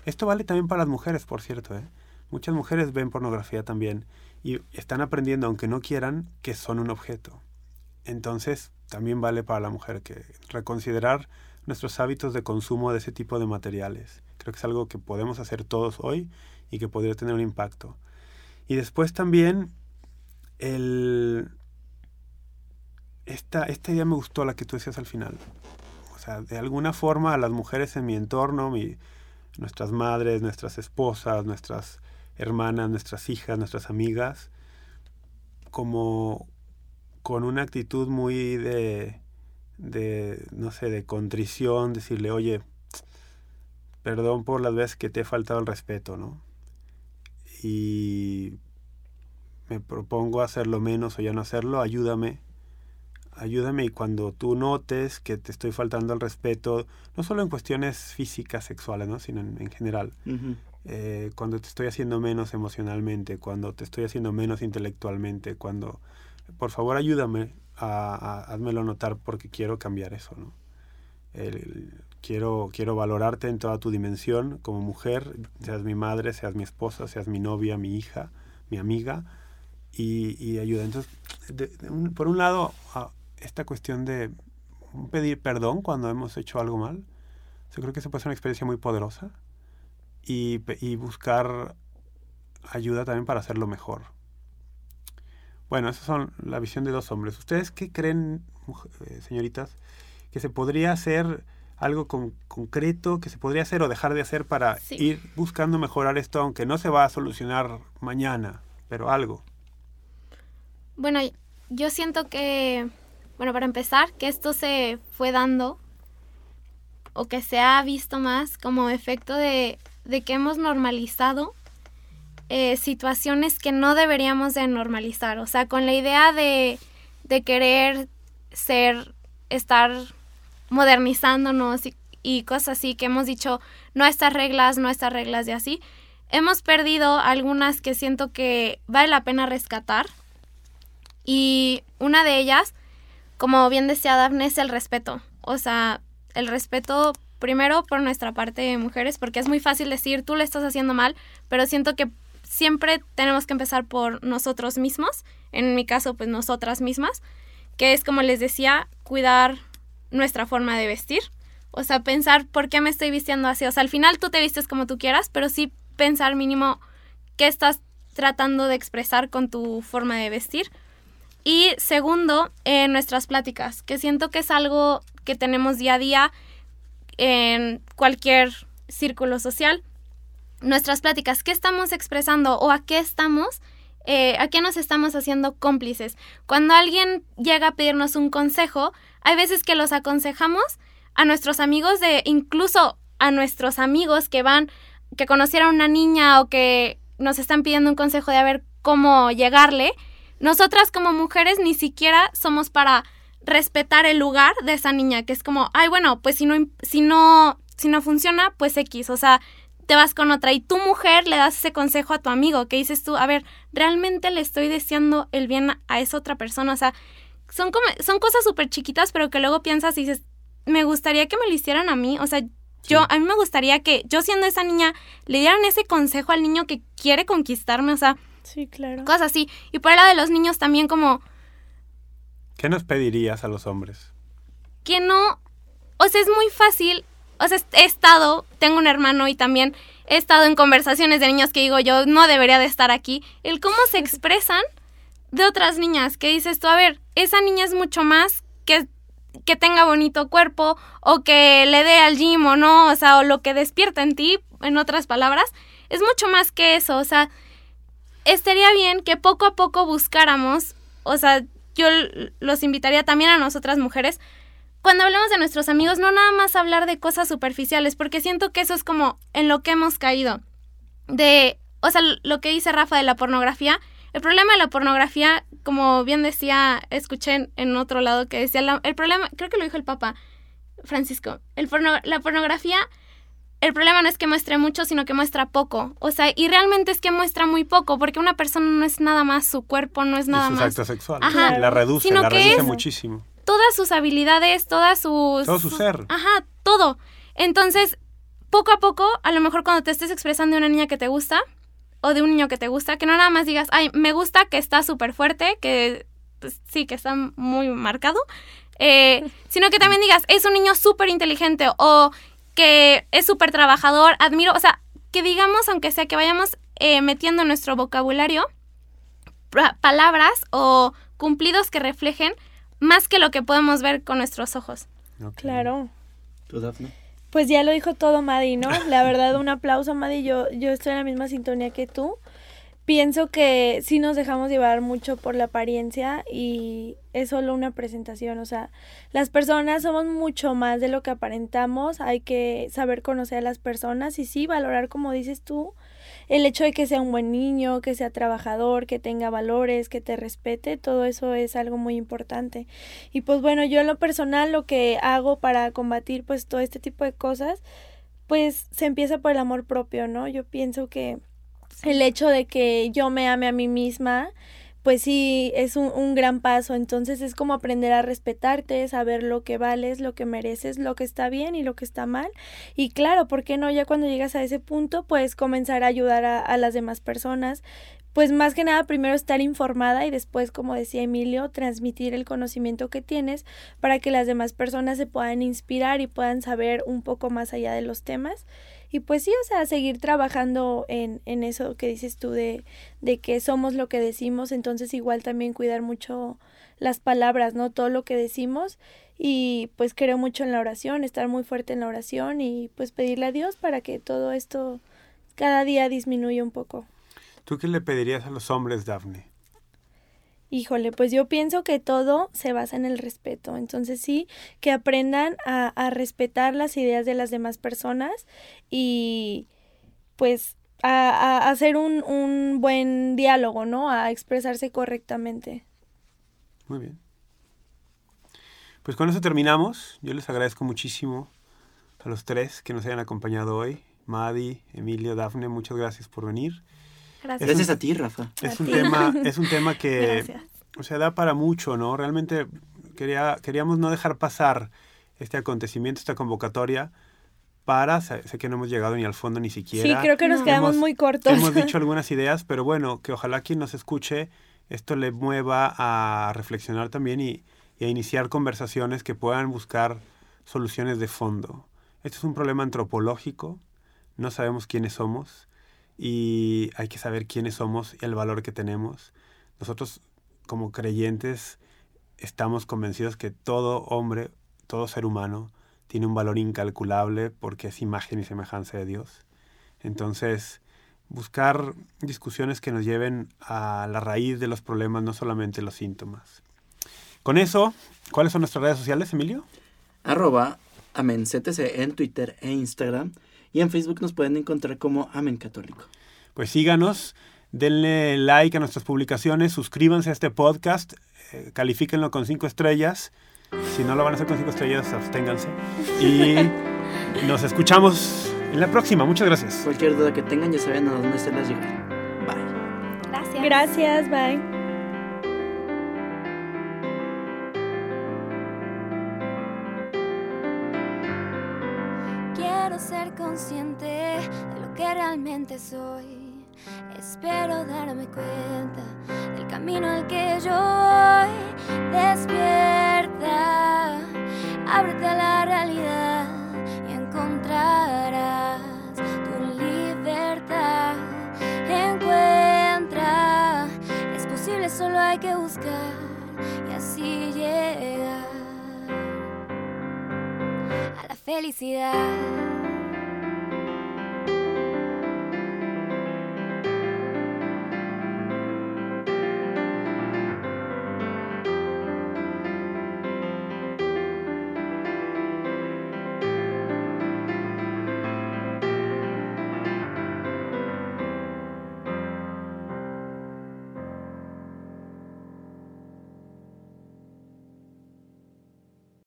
Esto vale también para las mujeres, por cierto, ¿eh? Muchas mujeres ven pornografía también y están aprendiendo, aunque no quieran, que son un objeto. Entonces, también vale para la mujer que reconsiderar nuestros hábitos de consumo de ese tipo de materiales. Creo que es algo que podemos hacer todos hoy y que podría tener un impacto. Y después también el esta, esta idea me gustó la que tú decías al final. O sea, de alguna forma a las mujeres en mi entorno, mi, nuestras madres, nuestras esposas, nuestras hermanas, nuestras hijas, nuestras amigas, como con una actitud muy de, de, no sé, de contrición, decirle, oye, perdón por las veces que te he faltado el respeto, ¿no? Y me propongo hacerlo menos o ya no hacerlo, ayúdame. Ayúdame y cuando tú notes que te estoy faltando el respeto, no solo en cuestiones físicas, sexuales, ¿no? sino en, en general. Eh, cuando te estoy haciendo menos emocionalmente, cuando te estoy haciendo menos intelectualmente, cuando, por favor, ayúdame, a, a- házmelo notar porque quiero cambiar eso, ¿no? El- el- quiero, quiero valorarte en toda tu dimensión como mujer, seas mi madre, seas mi esposa, seas mi novia, mi hija, mi amiga, y, y ayuda. Entonces, de- de un- por un lado, a- esta cuestión de pedir perdón cuando hemos hecho algo mal, yo creo que eso puede ser una experiencia muy poderosa y, buscar ayuda también para hacerlo mejor. Bueno, esas son la visión de dos hombres. ¿Ustedes qué creen, eh, señoritas, que se podría hacer algo con- concreto, que se podría hacer o dejar de hacer para
Sí.
ir buscando mejorar esto, aunque no se va a solucionar mañana, pero algo?
Bueno, yo siento que, bueno, para empezar, que esto se fue dando o que se ha visto más como efecto de, de que hemos normalizado eh, situaciones que no deberíamos de normalizar. O sea, con la idea de, de querer ser, estar modernizándonos y, cosas así, que hemos dicho, no estas reglas, no estas reglas y así. Hemos perdido algunas que siento que vale la pena rescatar. Y una de ellas, como bien decía Daphne, es el respeto. O sea, el respeto primero por nuestra parte de mujeres, porque es muy fácil decir, tú le estás haciendo mal, pero siento que siempre tenemos que empezar por nosotros mismos, en mi caso, pues nosotras mismas, que es como les decía, cuidar nuestra forma de vestir. O sea, pensar por qué me estoy vistiendo así. O sea, al final tú te vistes como tú quieras, pero sí pensar mínimo qué estás tratando de expresar con tu forma de vestir. Y segundo, en nuestras pláticas, que siento que es algo que tenemos día a día en cualquier círculo social. Nuestras pláticas, ¿qué estamos expresando o a qué estamos? Eh, ¿A qué nos estamos haciendo cómplices? Cuando alguien llega a pedirnos un consejo, hay veces que los aconsejamos a nuestros amigos de incluso a nuestros amigos que van, que conocieron a una niña o que nos están pidiendo un consejo de a ver cómo llegarle. Nosotras como mujeres ni siquiera somos para respetar el lugar de esa niña, que es como, ay, bueno, pues si no, si no, si no funciona, pues X, o sea, te vas con otra y tu mujer le das ese consejo a tu amigo, que dices tú, a ver, realmente le estoy deseando el bien a esa otra persona, o sea, son como, son cosas súper chiquitas, pero que luego piensas y dices, me gustaría que me lo hicieran a mí, o sea, yo, a mí me gustaría que yo siendo esa niña le dieran ese consejo al niño que quiere conquistarme, o sea,
sí, claro.
Cosas así. Y por el lado de los niños también como...
¿Qué nos pedirías a los hombres?
Que no... O sea, es muy fácil. O sea, he estado, tengo un hermano y también he estado en conversaciones de niños que digo yo no debería de estar aquí. El cómo se expresan de otras niñas, que dices tú, a ver, esa niña es mucho más que que tenga bonito cuerpo o que le dé al gym o no, o sea, o lo que despierta en ti, en otras palabras, es mucho más que eso, o sea, estaría bien que poco a poco buscáramos, o sea, yo los invitaría también a nosotras mujeres, cuando hablamos de nuestros amigos, no nada más hablar de cosas superficiales, porque siento que eso es como en lo que hemos caído. De, o sea, lo que dice Rafa de la pornografía, el problema de la pornografía, como bien decía, escuché en, otro lado que decía, el problema, creo que lo dijo el Papa Francisco, el la pornografía, el problema no es que muestre mucho, sino que muestra poco. O sea, y realmente es que muestra muy poco, porque una persona no es nada más su cuerpo, no es nada
y sus
más.
actos sexuales. Ajá. La reduce, la reduce muchísimo.
Todas sus habilidades, todas sus.
Todo su ser.
Ajá, todo. Entonces, poco a poco, a lo mejor cuando te estés expresando de una niña que te gusta, o de un niño que te gusta, que no nada más digas, ay, me gusta que está súper fuerte, que pues, sí, que está muy marcado, eh, sino que también digas, es un niño súper inteligente o que es súper trabajador, admiro, o sea, que digamos, aunque sea que vayamos eh, metiendo en nuestro vocabulario palabras o cumplidos que reflejen más que lo que podemos ver con nuestros ojos.
Claro.
¿Tú, Daphne?
Pues ya lo dijo todo Madi, ¿no? La verdad, un aplauso, Madi. Yo, yo estoy en la misma sintonía que tú. Pienso que sí nos dejamos llevar mucho por la apariencia y es solo una presentación. O sea, las personas somos mucho más de lo que aparentamos. Hay que saber conocer a las personas y sí, valorar, como dices tú, el hecho de que sea un buen niño, que sea trabajador, que tenga valores, que te respete, todo eso es algo muy importante. Y pues bueno, yo en lo personal lo que hago para combatir pues todo este tipo de cosas, pues se empieza por el amor propio, ¿no? Yo pienso que el hecho de que yo me ame a mí misma, pues sí, es un, un, gran paso. Entonces es como aprender a respetarte, saber lo que vales, lo que mereces, lo que está bien y lo que está mal. Y claro, ¿por qué no? Ya cuando llegas a ese punto, pues comenzar a ayudar a, a las demás personas. Pues más que nada, primero estar informada y después, como decía Emilio, transmitir el conocimiento que tienes para que las demás personas se puedan inspirar y puedan saber un poco más allá de los temas. Y pues sí, o sea, seguir trabajando en, en eso que dices tú de, de que somos lo que decimos, entonces igual también cuidar mucho las palabras, ¿no? Todo lo que decimos y pues creo mucho en la oración, estar muy fuerte en la oración y pues pedirle a Dios para que todo esto cada día disminuya un poco.
¿Tú qué le pedirías a los hombres, Daphne?
Híjole, pues yo pienso que todo se basa en el respeto. Entonces sí, que aprendan a, a respetar las ideas de las demás personas y pues a, a hacer un, un buen diálogo, ¿no? A expresarse correctamente.
Muy bien. Pues con eso terminamos. Yo les agradezco muchísimo a los tres que nos hayan acompañado hoy. Madi, Emilio, Dafne, muchas gracias por venir.
Gracias. Gracias a ti, Rafa.
Es un tema, es un tema que o sea, da para mucho, ¿no? Realmente quería, queríamos no dejar pasar este acontecimiento, esta convocatoria, para, sé, que no hemos llegado ni al fondo ni siquiera.
Sí, creo que nos quedamos muy cortos.
Hemos dicho algunas ideas, pero bueno, que ojalá quien nos escuche esto le mueva a reflexionar también y, y a iniciar conversaciones que puedan buscar soluciones de fondo. Esto es un problema antropológico, no sabemos quiénes somos y hay que saber quiénes somos y el valor que tenemos. Nosotros como creyentes estamos convencidos que todo hombre, todo ser humano tiene un valor incalculable porque es imagen y semejanza de Dios. Entonces, buscar discusiones que nos lleven a la raíz de los problemas, no solamente los síntomas. Con eso, ¿cuáles son nuestras redes sociales, Emilio?
Arroba AmenCTC en Twitter e Instagram. Y en Facebook nos pueden encontrar como Amen Católico.
Pues síganos, denle like a nuestras publicaciones, suscríbanse a este podcast, eh, califíquenlo con cinco estrellas. Si no lo van a hacer con cinco estrellas, absténganse. Y nos escuchamos en la próxima. Muchas gracias.
Cualquier duda que tengan ya saben a dónde se las llegar. Bye.
Gracias.
Gracias, bye.
Ser consciente de lo que realmente soy. Espero darme cuenta del camino al que yo voy. Despierta, ábrete a la realidad y encontrarás tu libertad. Encuentra, es posible, solo hay que buscar y así llegar a la felicidad.